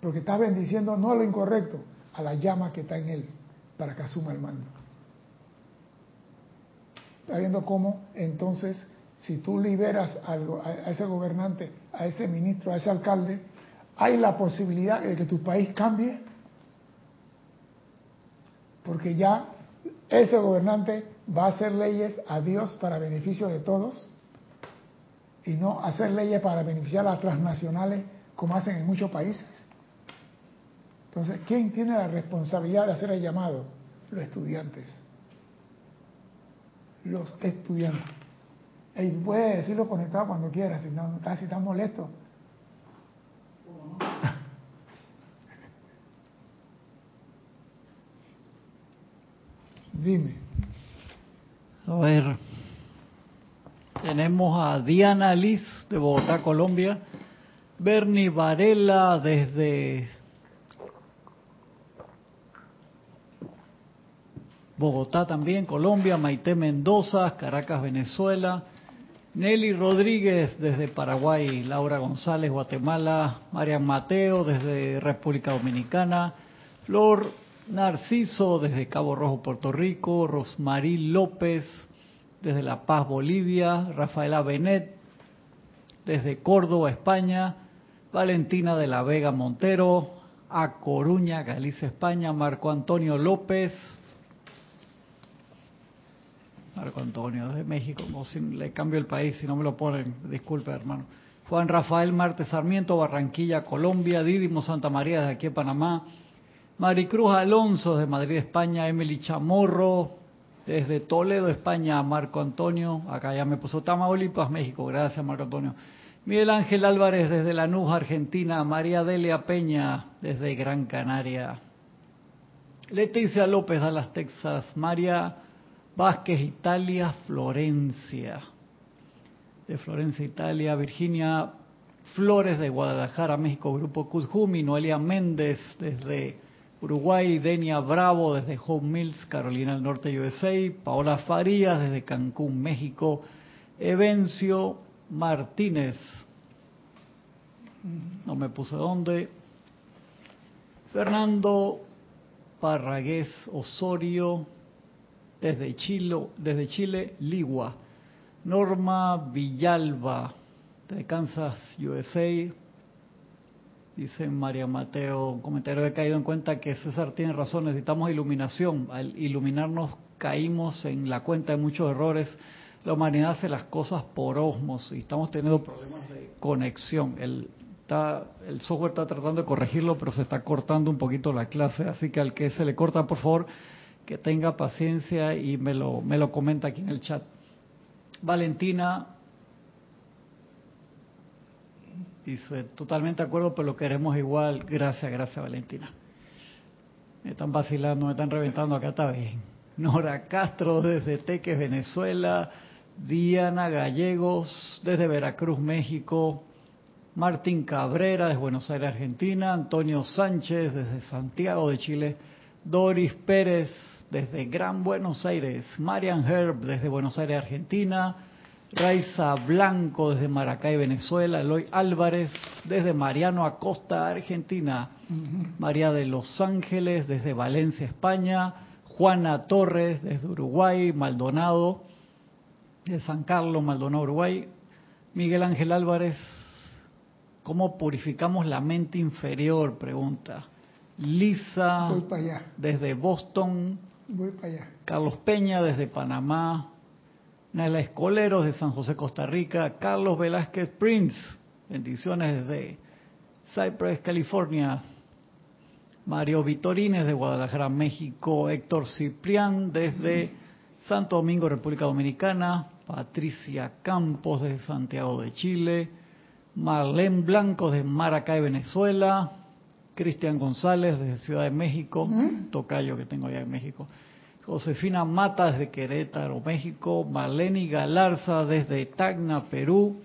A: Porque está bendiciendo no lo incorrecto, a la llama que está en él, para que asuma el mando. Está viendo cómo entonces, si tú liberas a ese gobernante, a ese ministro, a ese alcalde, hay la posibilidad de que tu país cambie. Porque ya ese gobernante va a hacer leyes a Dios para beneficio de todos y no hacer leyes para beneficiar a las transnacionales como hacen en muchos países. Entonces, ¿quién tiene la responsabilidad de hacer el llamado? Los estudiantes. Los estudiantes. Y puede decirlo conectado cuando quiera, si no, casi está molesto. Dime.
D: A ver, tenemos a Diana Liz de Bogotá, Colombia. Bernie Varela desde Bogotá también, Colombia, Maite Mendoza, Caracas, Venezuela, Nelly Rodríguez desde Paraguay, Laura González, Guatemala, Marian Mateo desde República Dominicana, Flor Narciso desde Cabo Rojo, Puerto Rico, Rosmarí López desde La Paz, Bolivia, Rafaela Benet desde Córdoba, España, Valentina de la Vega Montero, a Coruña, Galicia, España, Marco Antonio López, Marco Antonio, desde México, le cambio el país, si no me lo ponen, disculpe hermano. Juan Rafael Marte Sarmiento, Barranquilla, Colombia, Didimo Santa María, desde aquí Panamá, Maricruz Alonso, de Madrid, España, Emily Chamorro, desde Toledo, España, Marco Antonio, acá ya me puso Tamaulipas, México, gracias Marco Antonio. Miguel Ángel Álvarez desde Lanús, Argentina, María Delia Peña desde Gran Canaria, Leticia López, Dallas, Texas, María Vázquez, Italia, Florencia. De Florencia, Italia, Virginia Flores de Guadalajara, México, Grupo Kuzhumi, Noelia Méndez desde Uruguay, Denia Bravo desde Home Mills, Carolina del Norte, USA, Paola Farías desde Cancún, México, Evencio Martínez, no me puse dónde, Fernando Parragués Osorio, desde Chile, desde Chile, Ligua. Norma Villalba, de Kansas, USA. Dice María Mateo, un comentario he caído en cuenta que César tiene razón, necesitamos iluminación. Al iluminarnos caímos en la cuenta de muchos errores. La humanidad hace las cosas por osmos y estamos teniendo problemas de conexión. El está, el software está tratando de corregirlo, pero se está cortando un poquito la clase, así que al que se le corta, por favor, que tenga paciencia y me lo, me lo comenta aquí en el chat. Valentina dice, totalmente de acuerdo, pero lo queremos igual. Gracias, gracias Valentina. Me están vacilando, me están reventando, acá está bien. Nora Castro desde Teques, Venezuela. Diana Gallegos desde Veracruz, México. Martín Cabrera desde Buenos Aires, Argentina. Antonio Sánchez desde Santiago de Chile. Doris Pérez desde Gran Buenos Aires. Marian Herb desde Buenos Aires, Argentina. Raiza Blanco desde Maracay, Venezuela. Eloy Álvarez desde Mariano Acosta, Argentina. María de Los Ángeles desde Valencia, España. Juana Torres desde Uruguay. Maldonado de San Carlos, Maldonado, Uruguay. Miguel Ángel Álvarez, ¿cómo purificamos la mente inferior? Pregunta. Lisa,
A: Voy para allá,
D: desde Boston.
A: voy para allá.
D: Carlos Peña, desde Panamá. Naila Escoleros, de San José, Costa Rica. Carlos Velázquez Prince, bendiciones desde Cypress, California. Mario Vitorines, de Guadalajara, México. Héctor Ciprián, desde Santo Domingo, República Dominicana. Patricia Campos, desde Santiago de Chile. Marlene Blanco, de Maracay, Venezuela. Cristian González, desde Ciudad de México. Tocayo que tengo allá en México. Josefina Mata, desde Querétaro, México. Marlene Galarza, desde Tacna, Perú.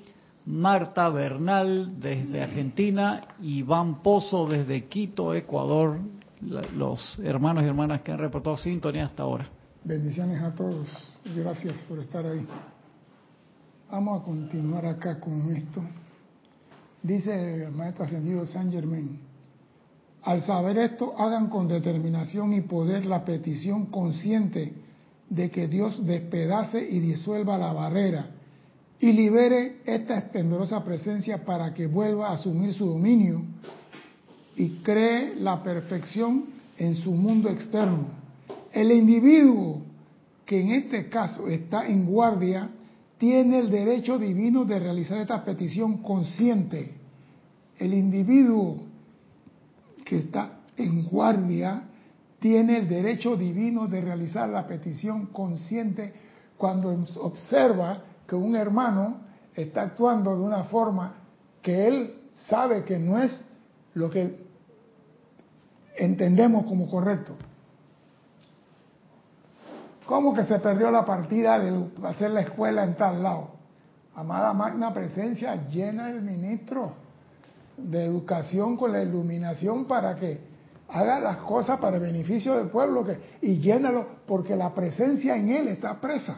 D: Marta Bernal, desde Argentina. Iván Pozo, desde Quito, Ecuador. Los hermanos y hermanas que han reportado sintonía hasta ahora.
A: Bendiciones a todos. Gracias por estar ahí. Vamos a continuar acá con esto. Dice el maestro ascendido San Germain. Al saber esto, hagan con determinación y poder la petición consciente de que Dios despedace y disuelva la barrera y libere esta esplendorosa presencia para que vuelva a asumir su dominio y cree la perfección en su mundo externo. El individuo que en este caso está en guardia tiene el derecho divino de realizar esta petición consciente. El individuo que está en guardia tiene el derecho divino de realizar la petición consciente cuando observa que un hermano está actuando de una forma que él sabe que no es lo que entendemos como correcto. ¿Cómo que se perdió la partida de hacer la escuela en tal lado? Amada magna presencia, llena el ministro de educación con la iluminación para que haga las cosas para el beneficio del pueblo que, y llénalo porque la presencia en él está presa.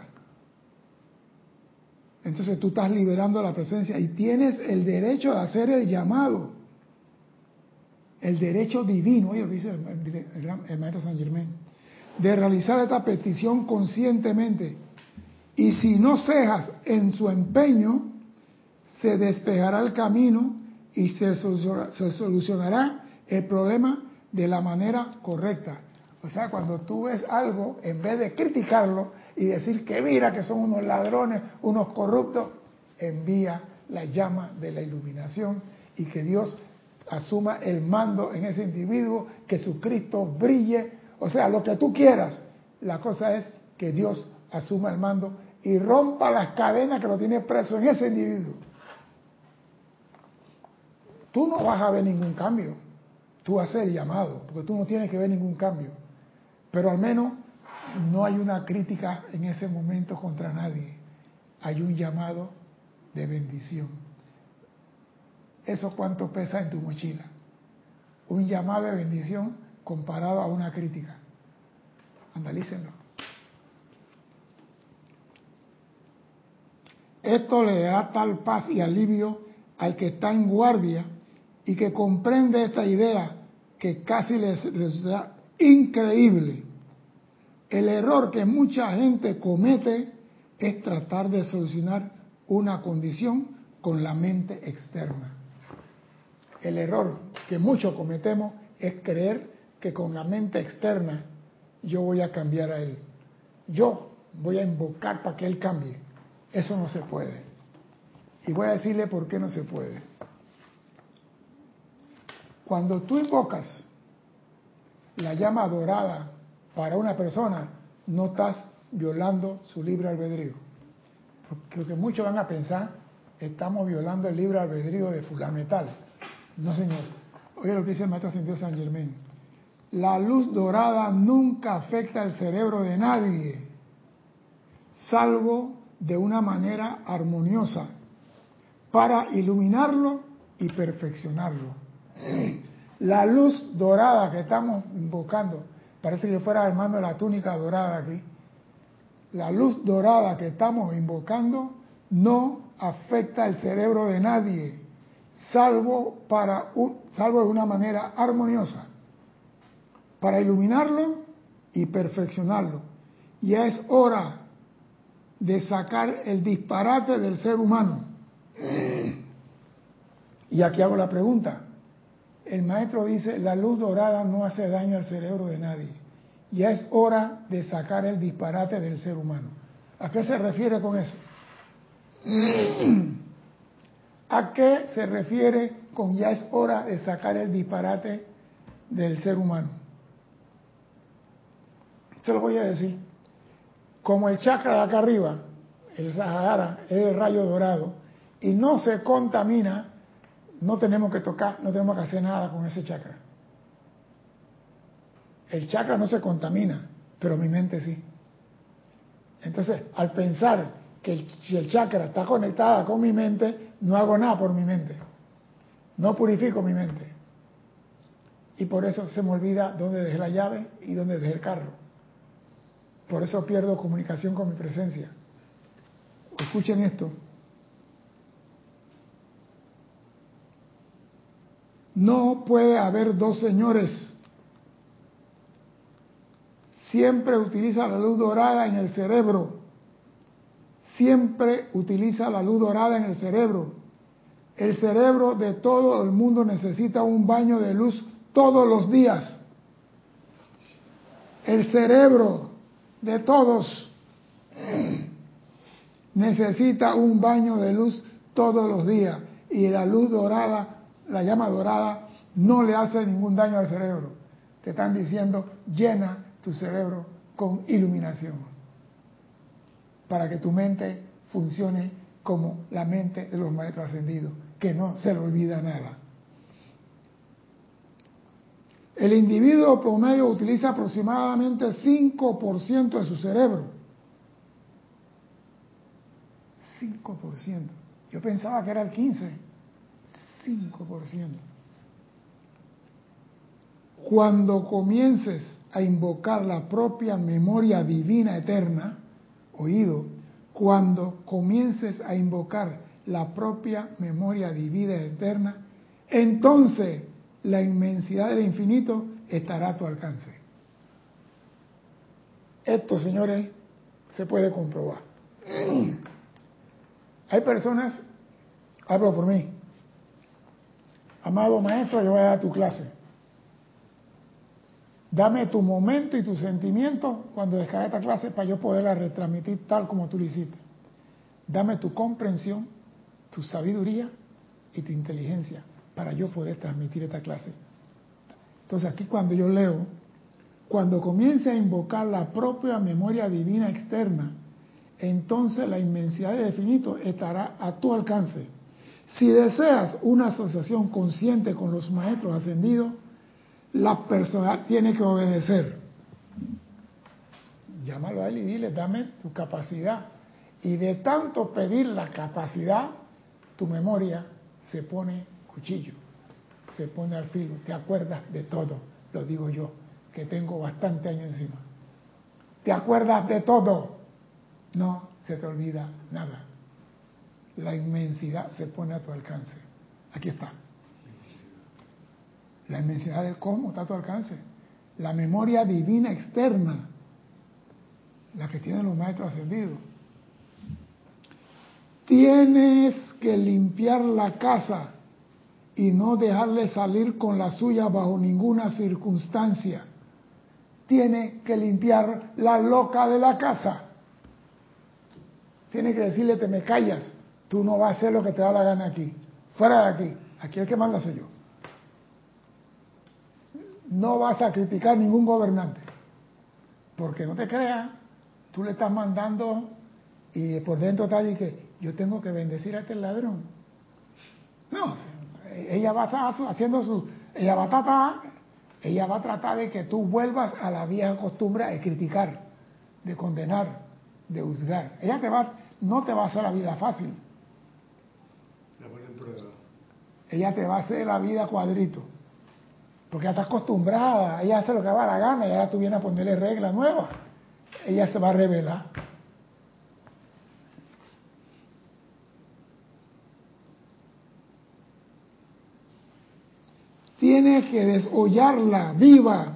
A: Entonces tú estás liberando la presencia y tienes el derecho de hacer el llamado. El derecho divino, oye, dice el maestro San Germán, de realizar esta petición conscientemente. Y si no cejas en su empeño, se despejará el camino y se, se solucionará el problema de la manera correcta. O sea, cuando tú ves algo, en vez de criticarlo y decir que mira que son unos ladrones, unos corruptos, envía la llama de la iluminación y que Dios asuma el mando en ese individuo, que su Cristo brille, o sea, lo que tú quieras. La cosa es que Dios asuma el mando y rompa las cadenas que lo tiene preso en ese individuo. Tú no vas a ver ningún cambio, tú vas a ser llamado, porque tú no tienes que ver ningún cambio. Pero al menos no hay una crítica en ese momento contra nadie, hay un llamado de bendición. ¿Eso cuánto pesa en tu mochila? Un llamado de bendición comparado a una crítica. Analícenlo. Esto le dará tal paz y alivio al que está en guardia y que comprende esta idea que casi les, da increíble. El error que mucha gente comete es tratar de solucionar una condición con la mente externa. El error que muchos cometemos es creer que con la mente externa yo voy a cambiar a él. Yo voy a invocar para que él cambie. Eso no se puede. Y voy a decirle por qué no se puede. Cuando tú invocas la llama dorada para una persona, no estás violando su libre albedrío. Porque muchos van a pensar, estamos violando el libre albedrío de fulano tal. No, señor. Oye lo que dice el maestro San Germán. La luz dorada nunca afecta el cerebro de nadie, salvo de una manera armoniosa, para iluminarlo y perfeccionarlo. La luz dorada que estamos invocando, parece que fuera armando la túnica dorada aquí, la luz dorada que estamos invocando no afecta el cerebro de nadie, salvo, para salvo de una manera armoniosa, para iluminarlo y perfeccionarlo. Ya es hora de sacar el disparate del ser humano. Y aquí hago la pregunta. El maestro dice, la luz dorada no hace daño al cerebro de nadie. Ya es hora de sacar el disparate del ser humano. ¿A qué se refiere con eso? ¿A qué se refiere con ya es hora de sacar el disparate del ser humano? Se lo voy a decir. Como el chakra de acá arriba, el Sahara, es el rayo dorado, y no se contamina, no tenemos que tocar, no tenemos que hacer nada con ese chakra. El chakra no se contamina, pero mi mente sí. Entonces, al pensar que si el chakra está conectada con mi mente, no hago nada por mi mente. No purifico mi mente. Y por eso se me olvida dónde dejé la llave y dónde dejé el carro. Por eso pierdo comunicación con mi presencia. Escuchen esto. No puede haber dos señores. Siempre utiliza la luz dorada en el cerebro siempre utiliza la luz dorada en el cerebro. El cerebro de todo el mundo necesita un baño de luz todos los días. El cerebro de todos necesita un baño de luz todos los días. Y la luz dorada, la llama dorada, no le hace ningún daño al cerebro. Te están diciendo, llena tu cerebro con iluminación para que tu mente funcione como la mente de los maestros ascendidos, que no se le olvida nada. El individuo promedio utiliza aproximadamente 5% de su cerebro. 5%. Yo pensaba que era el 15%. 5%. Cuando comiences a invocar la propia memoria divina eterna, oído, cuando comiences a invocar la propia memoria divina eterna, entonces la inmensidad del infinito estará a tu alcance. Esto, señores, se puede comprobar. Hay personas, hablo por mí, amado maestro, yo voy a dar tu clase. Dame tu momento y tu sentimiento cuando descargue esta clase para yo poderla retransmitir tal como tú lo hiciste. Dame tu comprensión, tu sabiduría y tu inteligencia para yo poder transmitir esta clase. Entonces aquí cuando yo leo, cuando comience a invocar la propia memoria divina externa, entonces la inmensidad del infinito estará a tu alcance. Si deseas una asociación consciente con los maestros ascendidos, la persona tiene que obedecer. Llámalo a él y dile, dame tu capacidad. Y de tanto pedir la capacidad, tu memoria se pone cuchillo, se pone al filo, te acuerdas de todo, lo digo yo, que tengo bastante años encima. Te acuerdas de todo, no se te olvida nada. La inmensidad se pone a tu alcance. Aquí está. La inmensidad del cómo está a tu alcance. La memoria divina externa, la que tienen los maestros ascendidos. Tienes que limpiar la casa y no dejarle salir con la suya bajo ninguna circunstancia. Tiene que limpiar la loca de la casa. Tiene que decirle, te me callas, tú no vas a hacer lo que te da la gana aquí. Fuera de aquí. Aquí el que manda soy yo. no vas a criticar ningún gobernante. Porque no te creas, tú le estás mandando y por dentro está y que yo tengo que bendecir a este ladrón. No, ella va a estar haciendo su, ella va a tratar, ella va a tratar de que tú vuelvas a la vieja costumbre de criticar, de condenar, de juzgar. Ella te va, no te va a hacer la vida fácil. Ella te va a hacer la vida cuadrito. Porque ya está acostumbrada, ella hace lo que va a la gana y ahora tú vienes a ponerle reglas nuevas. Ella se va a revelar. Tiene que desollarla viva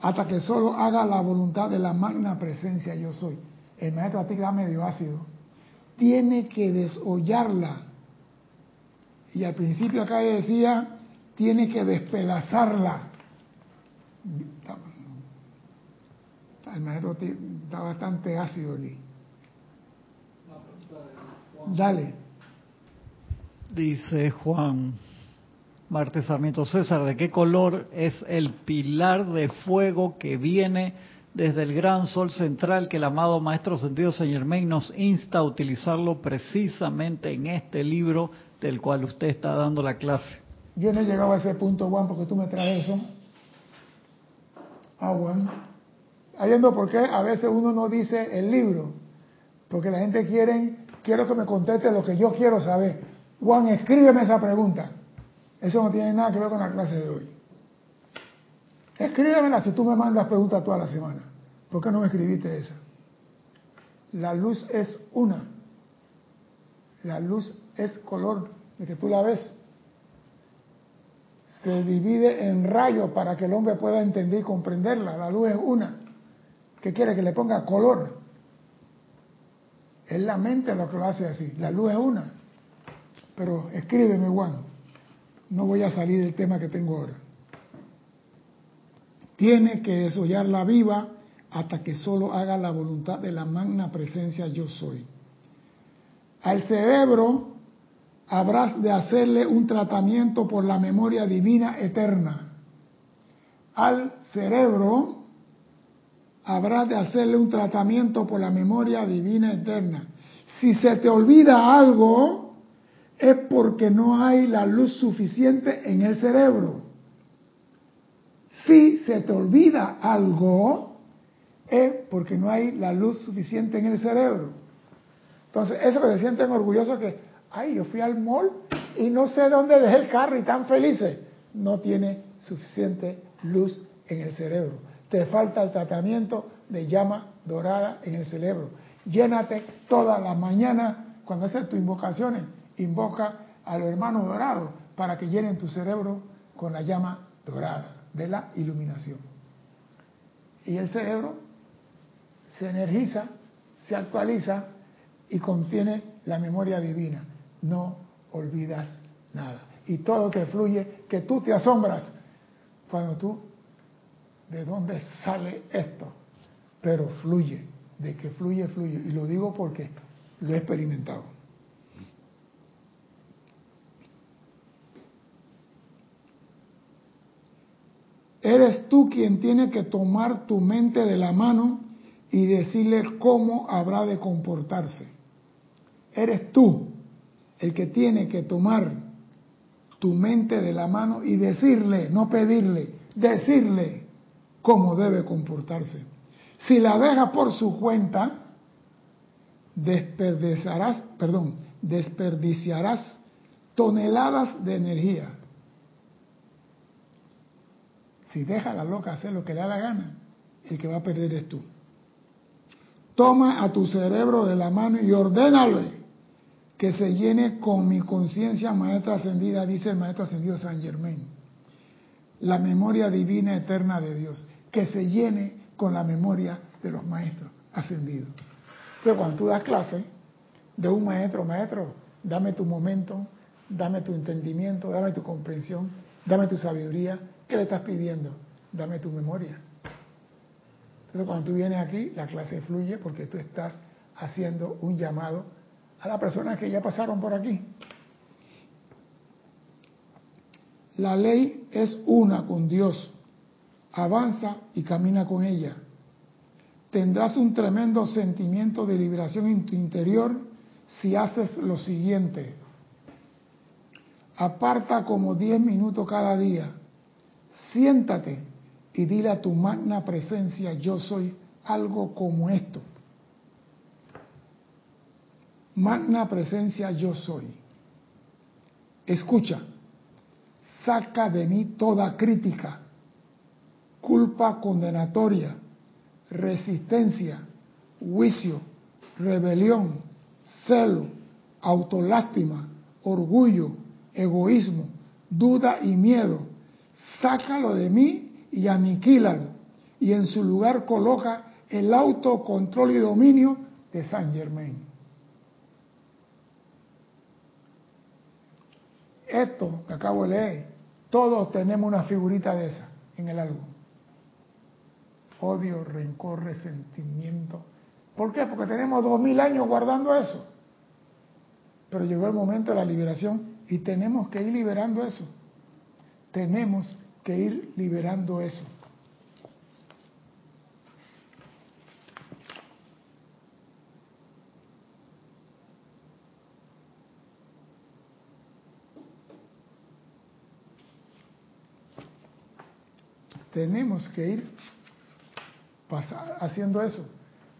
A: hasta que solo haga la voluntad de la magna presencia yo soy. El maestro a ti medio ácido. Tiene que desollarla. Y al principio acá decía, tiene que despedazarla. El maestro está bastante ácido allí. Dale.
D: Dice Juan Marte Sarmiento César, ¿de qué color es el pilar de fuego que viene desde el gran sol central que el amado Maestro Sentido Señor Germain nos insta a utilizarlo precisamente en este libro del cual usted está dando la clase?
A: Yo no he llegado a ese punto, Juan, porque tú me traes eso. Ah, Juan. Habiendo por qué a veces uno no dice el libro, porque la gente quiere, quiero que me conteste lo que yo quiero saber. Juan, escríbeme esa pregunta. Eso no tiene nada que ver con la clase de hoy. Escríbemela si tú me mandas preguntas toda la semana. ¿Por qué no me escribiste esa? La luz es una. La luz es color, de que tú la ves se divide en rayos para que el hombre pueda entender y comprenderla. La luz es una. ¿Qué quiere? Que le ponga color. Es la mente lo que lo hace así. La luz es una. Pero escríbeme, Juan. No voy a salir del tema que tengo ahora. Tiene que desollarla viva hasta que solo haga la voluntad de la magna presencia yo soy. Al cerebro habrás de hacerle un tratamiento por la memoria divina eterna. Al cerebro habrás de hacerle un tratamiento por la memoria divina eterna. Si se te olvida algo, es porque no hay la luz suficiente en el cerebro. Si se te olvida algo, es porque no hay la luz suficiente en el cerebro. Entonces, eso que se sienten orgullosos que ay, yo fui al mall y no sé dónde dejé el carro y tan felices. No tiene suficiente luz en el cerebro. Te falta el tratamiento de llama dorada en el cerebro. Llénate toda la mañana cuando haces tus invocaciones. Invoca a los hermanos dorados para que llenen tu cerebro con la llama dorada de la iluminación. Y el cerebro se energiza, se actualiza y contiene la memoria divina no olvidas nada. Y todo te fluye, que tú te asombras cuando tú, ¿de dónde sale esto? Pero fluye, de que fluye, fluye. Y lo digo porque lo he experimentado. Eres tú quien tiene que tomar tu mente de la mano y decirle cómo habrá de comportarse. Eres tú el que tiene que tomar tu mente de la mano y decirle, no pedirle, decirle cómo debe comportarse. Si la deja por su cuenta, desperdiciarás, perdón, desperdiciarás toneladas de energía. Si deja a la loca hacer lo que le da la gana, el que va a perder es tú. Toma a tu cerebro de la mano y ordénale que se llene con mi conciencia maestra ascendida, dice el maestro ascendido San Germain. La memoria divina eterna de Dios, que se llene con la memoria de los maestros ascendidos. Entonces, cuando tú das clase de un maestro, maestro, dame tu momento, dame tu entendimiento, dame tu comprensión, dame tu sabiduría, ¿qué le estás pidiendo? Dame tu memoria. Entonces, cuando tú vienes aquí, la clase fluye porque tú estás haciendo un llamado a las personas que ya pasaron por aquí. La ley es una con Dios avanza y camina con ella. Tendrás un tremendo sentimiento de liberación en tu interior si haces lo siguiente. Aparta como 10 minutos cada día. Siéntate y dile a tu magna presencia, yo soy algo como esto. Magna presencia, yo soy. Escucha, saca de mí toda crítica, culpa condenatoria, resistencia, juicio, rebelión, celo, autolástima, orgullo, egoísmo, duda y miedo. Sácalo de mí y aniquílalo. Y en su lugar coloca el autocontrol y dominio de San Germain. Esto que acabo de leer, todos tenemos una figurita de esa en el álbum. Odio, rencor, resentimiento. ¿Por qué? Porque tenemos dos mil años guardando eso. Pero llegó el momento de la liberación y tenemos que ir liberando eso. Tenemos que ir liberando eso. Tenemos que ir haciendo eso,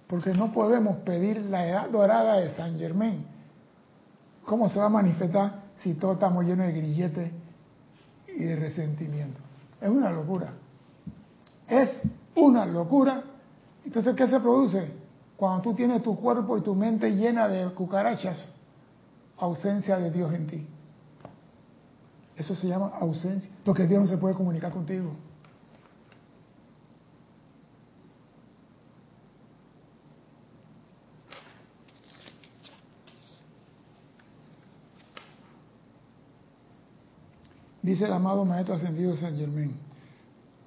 A: porque no podemos pedir la edad dorada de San Germain. ¿Cómo se va a manifestar si todos estamos llenos de grilletes y de resentimiento? Es una locura. Es una locura. Entonces, ¿qué se produce? Cuando tú tienes tu cuerpo y tu mente llena de cucarachas, ausencia de Dios en ti. Eso se llama ausencia, porque Dios no se puede comunicar contigo. Dice el amado Maestro Ascendido San Germán.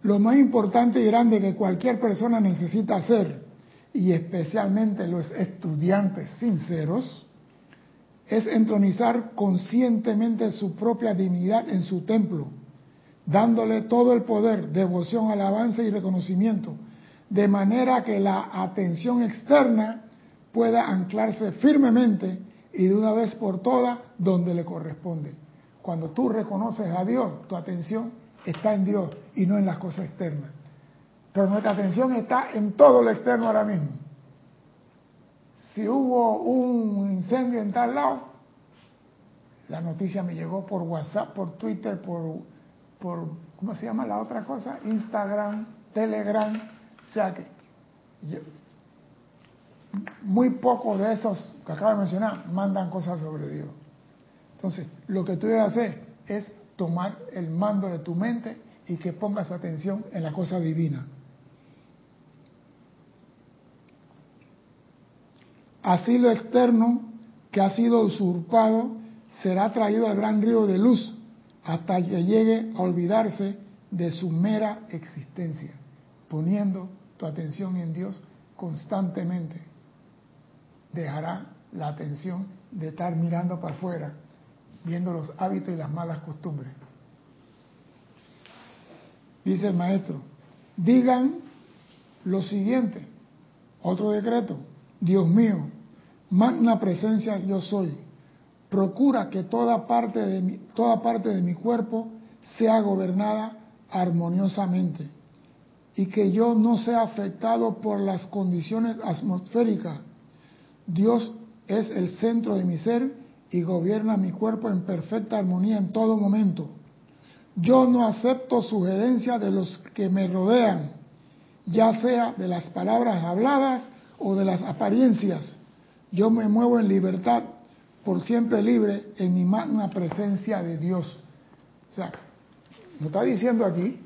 A: Lo más importante y grande que cualquier persona necesita hacer, y especialmente los estudiantes sinceros, es entronizar conscientemente su propia dignidad en su templo, dándole todo el poder, devoción, alabanza y reconocimiento, de manera que la atención externa pueda anclarse firmemente y de una vez por todas donde le corresponde. Cuando tú reconoces a Dios, tu atención está en Dios y no en las cosas externas. Pero nuestra atención está en todo lo externo ahora mismo. Si hubo un incendio en tal lado, la noticia me llegó por WhatsApp, por Twitter, por, ¿cómo se llama la otra cosa? Instagram, Telegram. O sea que muy pocos de esos que acabo de mencionar mandan cosas sobre Dios. Entonces, lo que tú debes hacer es tomar el mando de tu mente y que pongas atención en la cosa divina. Así lo externo que ha sido usurpado será traído al gran río de luz hasta que llegue a olvidarse de su mera existencia, poniendo tu atención en Dios constantemente. Dejará la atención de estar mirando para afuera viendo los hábitos y las malas costumbres. Dice el maestro, digan lo siguiente, otro decreto, Dios mío, magna presencia yo soy, procura que toda parte de mi, toda parte de mi cuerpo sea gobernada armoniosamente y que yo no sea afectado por las condiciones atmosféricas. Dios es el centro de mi ser y gobierna mi cuerpo en perfecta armonía en todo momento. Yo no acepto sugerencias de los que me rodean, ya sea de las palabras habladas o de las apariencias. Yo me muevo en libertad, por siempre libre, en mi magna presencia de Dios. O sea, nos está diciendo aquí,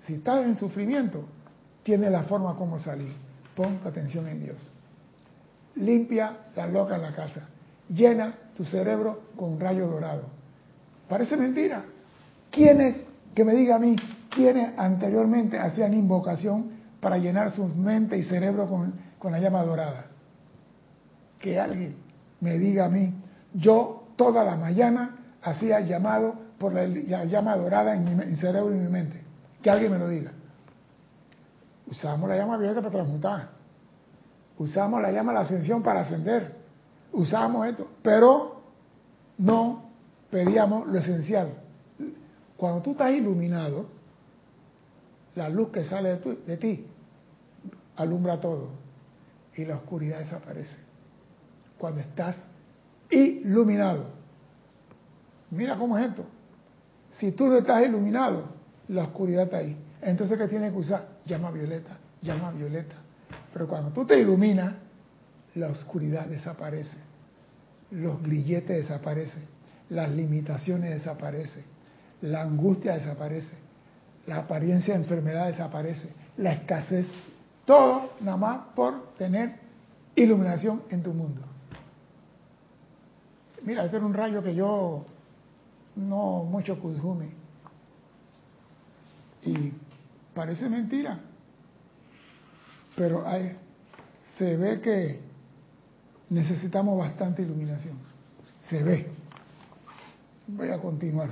A: si estás en sufrimiento, tiene la forma como salir. Pon atención en Dios. Limpia la loca en la casa llena tu cerebro con rayo dorado. Parece mentira. ¿Quiénes, que me diga a mí, quiénes anteriormente hacían invocación para llenar su mente y cerebro con, con la llama dorada? Que alguien me diga a mí, yo toda la mañana hacía llamado por la, llama dorada en mi cerebro y mi mente. Que alguien me lo diga. Usamos la llama violeta para transmutar. Usamos la llama de la ascensión para ascender. Usamos esto. Pero no pedíamos lo esencial. Cuando tú estás iluminado, la luz que sale de, de ti alumbra todo y la oscuridad desaparece. Cuando estás iluminado. Mira cómo es esto. Si tú no estás iluminado, la oscuridad está ahí. Entonces, ¿qué tienes que usar? Llama violeta, llama violeta. Pero cuando tú te iluminas, la oscuridad desaparece. Los grilletes desaparecen. Las limitaciones desaparecen. La angustia desaparece. La apariencia de enfermedad desaparece. La escasez. Todo nada más por tener iluminación en tu mundo. Mira, este era un rayo que yo no mucho Kudjumi. Y parece mentira. Pero se ve que necesitamos bastante iluminación. Se ve. Voy a continuar.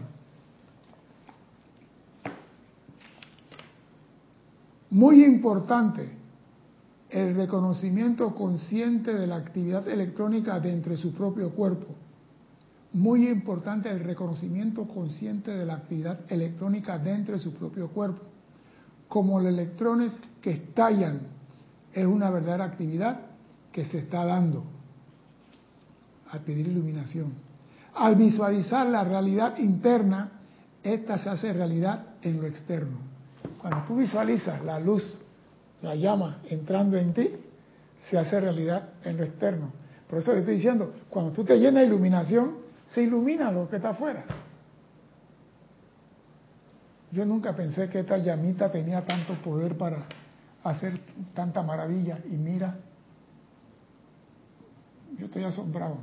A: Muy importante el reconocimiento consciente de la actividad electrónica dentro de su propio cuerpo muy importante el reconocimiento consciente de la actividad electrónica dentro de su propio cuerpo. Como los electrones que estallan es una verdadera actividad que se está dando al pedir iluminación. Al visualizar la realidad interna, esta se hace realidad en lo externo. Cuando tú visualizas la luz, la llama entrando en ti, se hace realidad en lo externo. Por eso le estoy diciendo, cuando tú te llenas de iluminación, se ilumina lo que está afuera. Yo nunca pensé que esta llamita tenía tanto poder para hacer tanta maravilla y mira, yo estoy asombrado.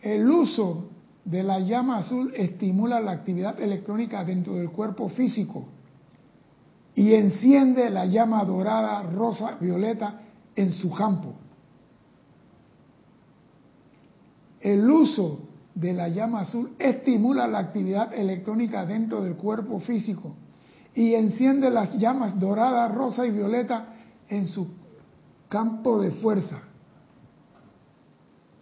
A: El uso de la llama azul estimula la actividad electrónica dentro del cuerpo físico y enciende la llama dorada, rosa, violeta en su campo. El uso de la llama azul estimula la actividad electrónica dentro del cuerpo físico y enciende las llamas dorada, rosa y violeta en su campo de fuerza,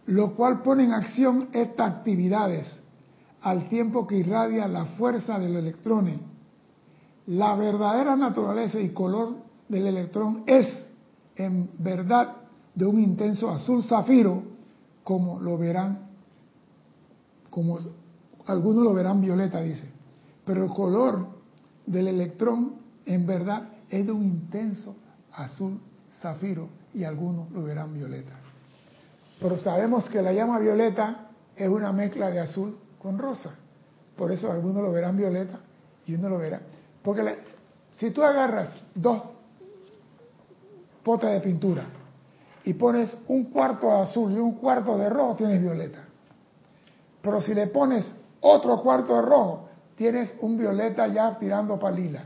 A: lo cual pone en acción estas actividades al tiempo que irradia la fuerza de los electrones. La verdadera naturaleza y color del electrón es, en verdad, de un intenso azul zafiro, como lo verán como algunos lo verán violeta, dice, pero el color del electrón en verdad es de un intenso azul zafiro y algunos lo verán violeta. Pero sabemos que la llama violeta es una mezcla de azul con rosa. Por eso algunos lo verán violeta y uno lo verá. Porque si tú agarras dos potes de pintura y pones un cuarto de azul y un cuarto de rojo, tienes violeta. Pero si le pones otro cuarto de rojo, tienes un violeta ya tirando para lila.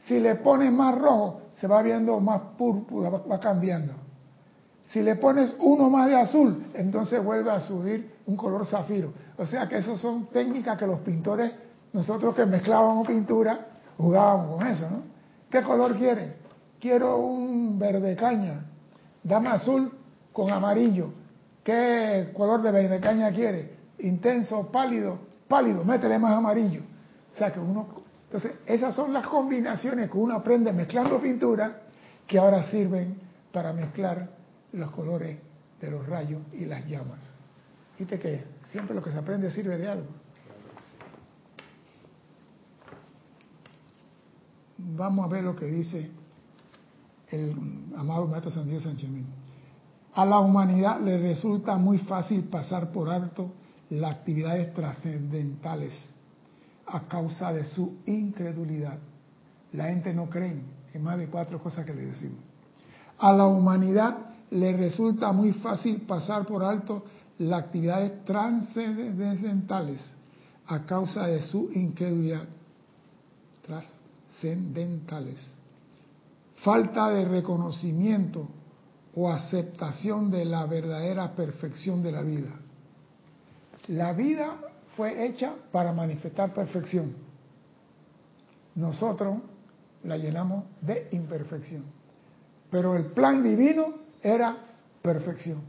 A: Si le pones más rojo, se va viendo más púrpura, va cambiando. Si le pones uno más de azul, entonces vuelve a subir un color zafiro. O sea que esas son técnicas que los pintores, nosotros que mezclábamos pintura, jugábamos con eso, ¿no? ¿Qué color quiere? Quiero un verde caña. Dame azul con amarillo. ¿Qué color de caña quiere? Intenso, pálido, pálido, métele más amarillo. O sea que uno, entonces esas son las combinaciones que uno aprende mezclando pintura que ahora sirven para mezclar los colores de los rayos y las llamas. Viste que siempre lo que se aprende sirve de algo. Vamos a ver lo que dice el amado Maestro San Diego Sánchez a la humanidad le resulta muy fácil pasar por alto las actividades trascendentales a causa de su incredulidad. La gente no cree en más de cuatro cosas que le decimos. A la humanidad le resulta muy fácil pasar por alto las actividades trascendentales a causa de su incredulidad. Trascendentales. Falta de reconocimiento o aceptación de la verdadera perfección de la vida. La vida fue hecha para manifestar perfección. nosotros la llenamos de imperfección. Pero el plan divino era perfección.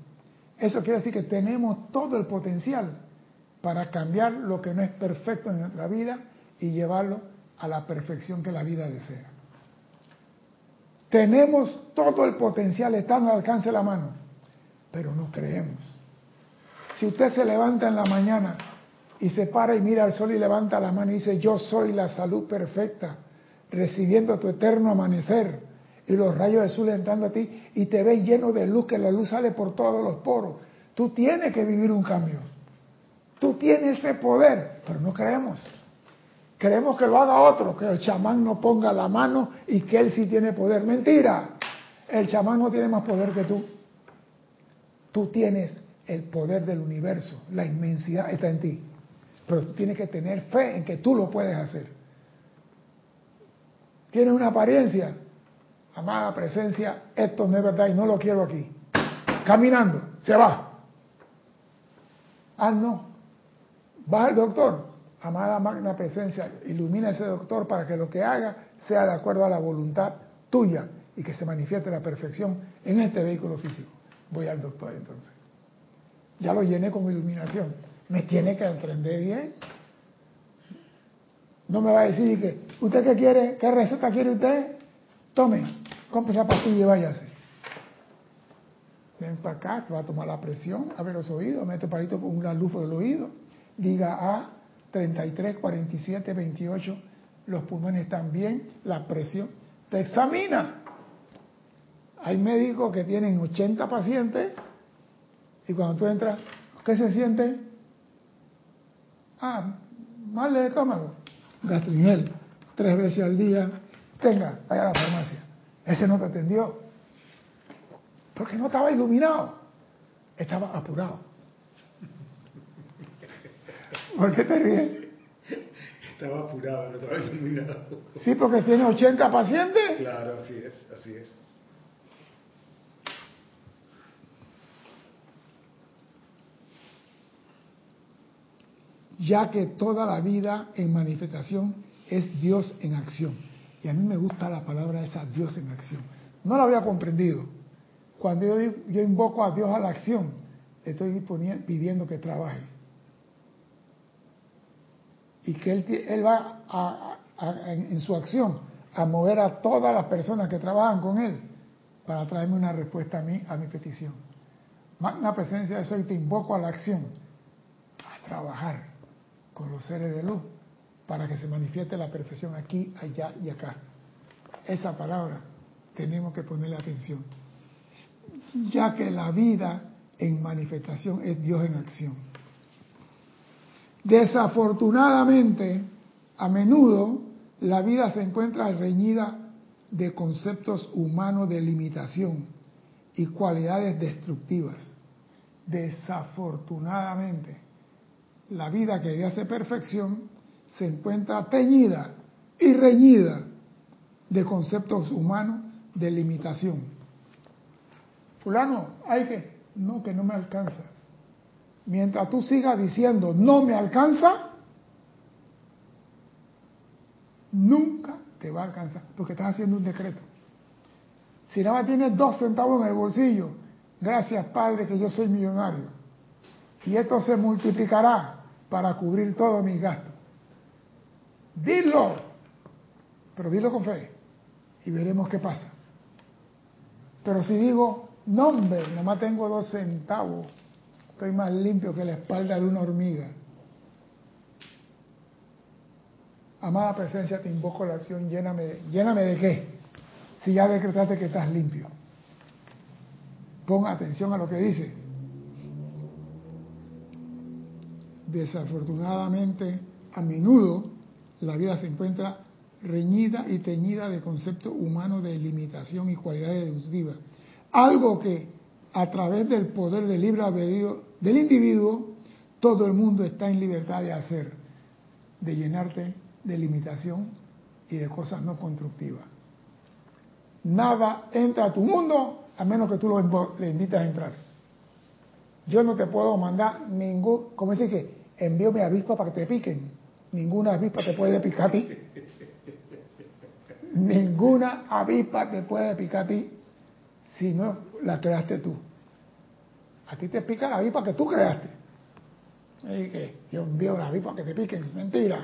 A: Eso quiere decir que tenemos todo el potencial para cambiar lo que no es perfecto en nuestra vida y llevarlo a la perfección que la vida desea. Tenemos todo el potencial, está al alcance de la mano, pero no creemos. Si usted se levanta en la mañana y se para y mira al sol y levanta la mano y dice, yo soy la salud perfecta, recibiendo tu eterno amanecer y los rayos de sol entrando a ti y te ves lleno de luz, que la luz sale por todos los poros. Tú tienes que vivir un cambio. Tú tienes ese poder, pero no creemos. Queremos que lo haga otro, que el chamán no ponga la mano y que él sí tiene poder. Mentira, el chamán no tiene más poder que tú. Tú tienes el poder del universo, la inmensidad está en ti. Pero tú tienes que tener fe en que tú lo puedes hacer. Tienes una apariencia, amada presencia, esto no es verdad y no lo quiero aquí. Caminando, se va. Ah, no. Va al doctor, amada magna presencia, ilumina a ese doctor para que lo que haga sea de acuerdo a la voluntad tuya y que se manifieste la perfección en este vehículo físico. Voy al doctor entonces. Ya lo llené con iluminación. Me tiene que entender bien. No me va a decir que, ¿usted qué quiere? ¿Qué receta quiere usted? Tome, compre esa pastilla y váyase. Ven para acá, te va a tomar la presión, abre los oídos, mete palito con una luz por el oído, diga A, 33, 47, 28, los pulmones están bien, la presión, te examina. Hay médicos que tienen 80 pacientes y cuando tú entras, ¿qué se siente? Ah, mal de estómago, gastringel, tres veces al día, tenga, vaya a la farmacia. Ese no te atendió, porque no estaba iluminado, estaba apurado. ¿Por qué te ríes?
C: Estaba apurado, no estaba iluminado.
A: Sí, porque tiene 80 pacientes.
C: Claro, así es, así es.
A: Ya que toda la vida en manifestación es Dios en acción. A mí me gusta la palabra esa, Dios en acción. No lo había comprendido. Cuando yo, invoco a Dios a la acción, estoy pidiendo que trabaje y que Él, va en, su acción a mover a todas las personas que trabajan con Él para traerme una respuesta a mí, a mi petición. Magna presencia de eso y te invoco a la acción, a trabajar con los seres de luz para que se manifieste la perfección aquí, allá y acá. Esa palabra tenemos que ponerle atención, ya que la vida en manifestación es Dios en acción. Desafortunadamente, a menudo la vida se encuentra reñida de conceptos humanos de limitación y cualidades destructivas. Desafortunadamente, la vida que hace perfección se encuentra teñida y reñida de conceptos humanos de limitación. Fulano, hay que, no, que no me alcanza mientras tú sigas diciendo no me alcanza, nunca te va a alcanzar, porque estás haciendo un decreto. Si nada más tienes dos centavos en el bolsillo, gracias Padre que yo soy millonario. Y esto se multiplicará para cubrir todos mis gastos. Dilo, pero dilo con fe y veremos qué pasa. Pero si digo, no hombre, nomás tengo dos centavos, Estoy más limpio que la espalda de una hormiga. Amada presencia, te invoco la acción, lléname, lléname de qué, si ya decretaste que estás limpio. Pon atención a lo que dices. Desafortunadamente, a menudo la vida se encuentra reñida y teñida de conceptos humanos de limitación y cualidades deductivas. Algo que a través del poder del libre albedrío del individuo, todo el mundo está en libertad de hacer, de llenarte de limitación y de cosas no constructivas. Nada entra a tu mundo a menos que tú lo le invites a entrar. Yo no te puedo mandar ningún, como dice que envío mi avispa para que te piquen. Ninguna avispa te puede picar a ti. Ninguna avispa te puede picar a ti si no la creaste tú. A ti te pica la avispa que tú creaste. Y yo envío la avispa que te piquen. Mentira.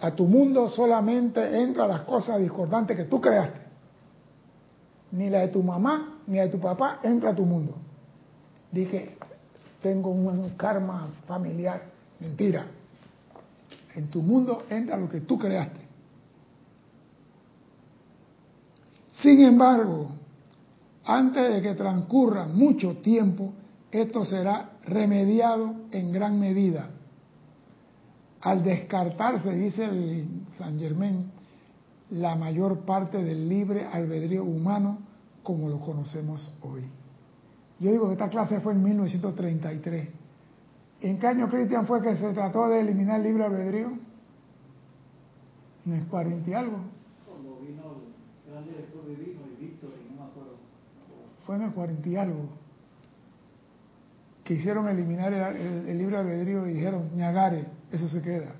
A: A tu mundo solamente entran las cosas discordantes que tú creaste. Ni la de tu mamá ni la de tu papá entra a tu mundo. Dije, tengo un karma familiar. Mentira. En tu mundo entra lo que tú creaste. Sin embargo, antes de que transcurra mucho tiempo, esto será remediado en gran medida. Al descartarse, dice el San Germán, la mayor parte del libre albedrío humano como lo conocemos hoy. Yo digo que esta clase fue en 1933. ¿En qué año, Cristian, fue que se trató de eliminar el libre albedrío? En el 40 y algo.
D: Cuando vino el gran director divino y Víctor, y no me acuerdo.
A: Fue en el 40 y algo. Que hicieron eliminar el, el, el libre albedrío y dijeron, ñagare, eso se queda.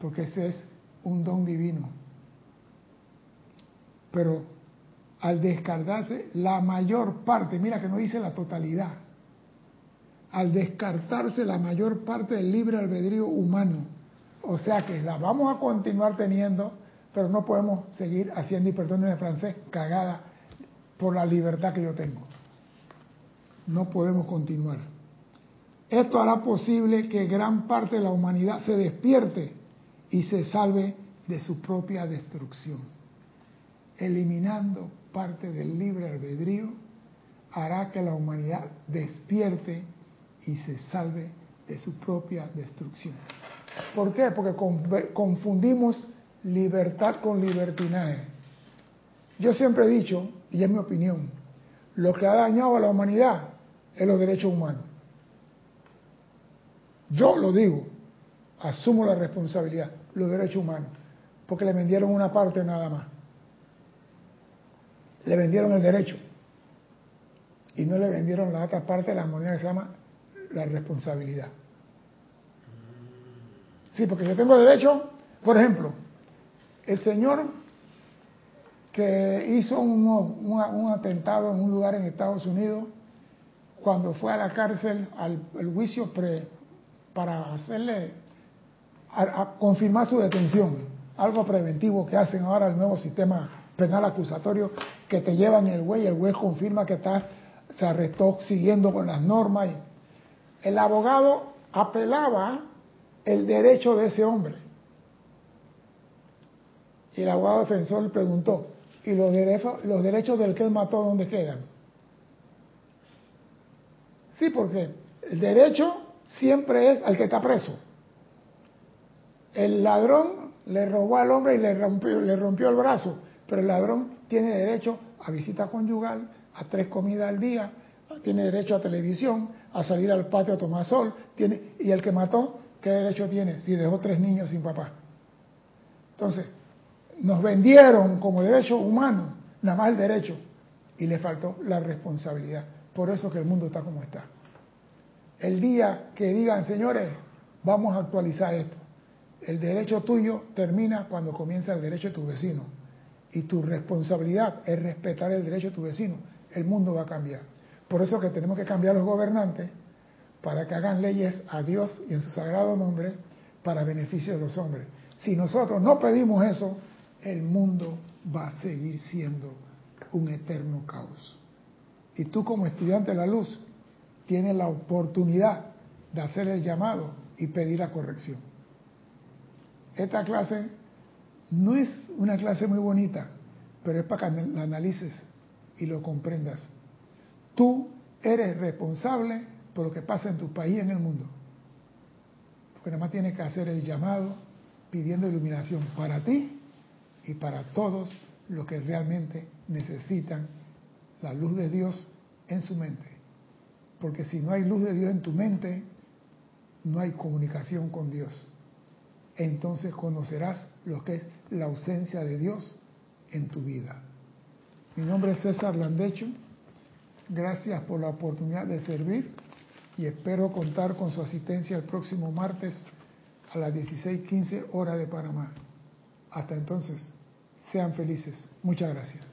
A: Porque ese es un don divino. Pero al descartarse la mayor parte, mira que no dice la totalidad, al descartarse la mayor parte del libre albedrío humano, o sea que la vamos a continuar teniendo, pero no podemos seguir haciendo, y perdón en el francés, cagada por la libertad que yo tengo. No podemos continuar. Esto hará posible que gran parte de la humanidad se despierte y se salve de su propia destrucción. Eliminando parte del libre albedrío hará que la humanidad despierte y se salve de su propia destrucción. ¿Por qué? Porque confundimos libertad con libertinaje. Yo siempre he dicho, y es mi opinión, lo que ha dañado a la humanidad es los derechos humanos. Yo lo digo, asumo la responsabilidad, los derechos humanos, porque le vendieron una parte nada más. Le vendieron el derecho y no le vendieron la otra parte de la moneda que se llama la responsabilidad. Sí, porque yo tengo derecho, por ejemplo, el señor que hizo un, un, atentado en un lugar en Estados Unidos, cuando fue a la cárcel al juicio pre, para hacerle, a, confirmar su detención, algo preventivo que hacen ahora el nuevo sistema penal acusatorio, que te llevan el güey, el juez confirma que estás, se arrestó siguiendo con las normas. Y, el abogado apelaba el derecho de ese hombre. Y el abogado defensor le preguntó, ¿y los derechos, los derechos del que él mató dónde quedan? Sí, porque el derecho siempre es al que está preso. El ladrón le robó al hombre y le rompió, le rompió el brazo, pero el ladrón tiene derecho a visita conyugal, a tres comidas al día, tiene derecho a televisión, a salir al patio a tomar sol, tiene, y el que mató, ¿qué derecho tiene si dejó tres niños sin papá? Entonces, nos vendieron como derecho humano, nada más el derecho, y le faltó la responsabilidad. Por eso que el mundo está como está. El día que digan, señores, vamos a actualizar esto, el derecho tuyo termina cuando comienza el derecho de tu vecino. Y tu responsabilidad es respetar el derecho de tu vecino. El mundo va a cambiar. Por eso que tenemos que cambiar los gobernantes para que hagan leyes a Dios y en su sagrado nombre para beneficio de los hombres. Si nosotros no pedimos eso, el mundo va a seguir siendo un eterno caos. Y tú como estudiante de la luz tienes la oportunidad de hacer el llamado y pedir la corrección. Esta clase no es una clase muy bonita, pero es para que la analices y lo comprendas. Tú eres responsable por lo que pasa en tu país y en el mundo. Porque nada más tienes que hacer el llamado pidiendo iluminación para ti y para todos los que realmente necesitan la luz de Dios en su mente. Porque si no hay luz de Dios en tu mente, no hay comunicación con Dios. Entonces conocerás lo que es la ausencia de Dios en tu vida. Mi nombre es César Landecho. Gracias por la oportunidad de servir y espero contar con su asistencia el próximo martes a las 16:15 hora de Panamá. Hasta entonces, sean felices. Muchas gracias.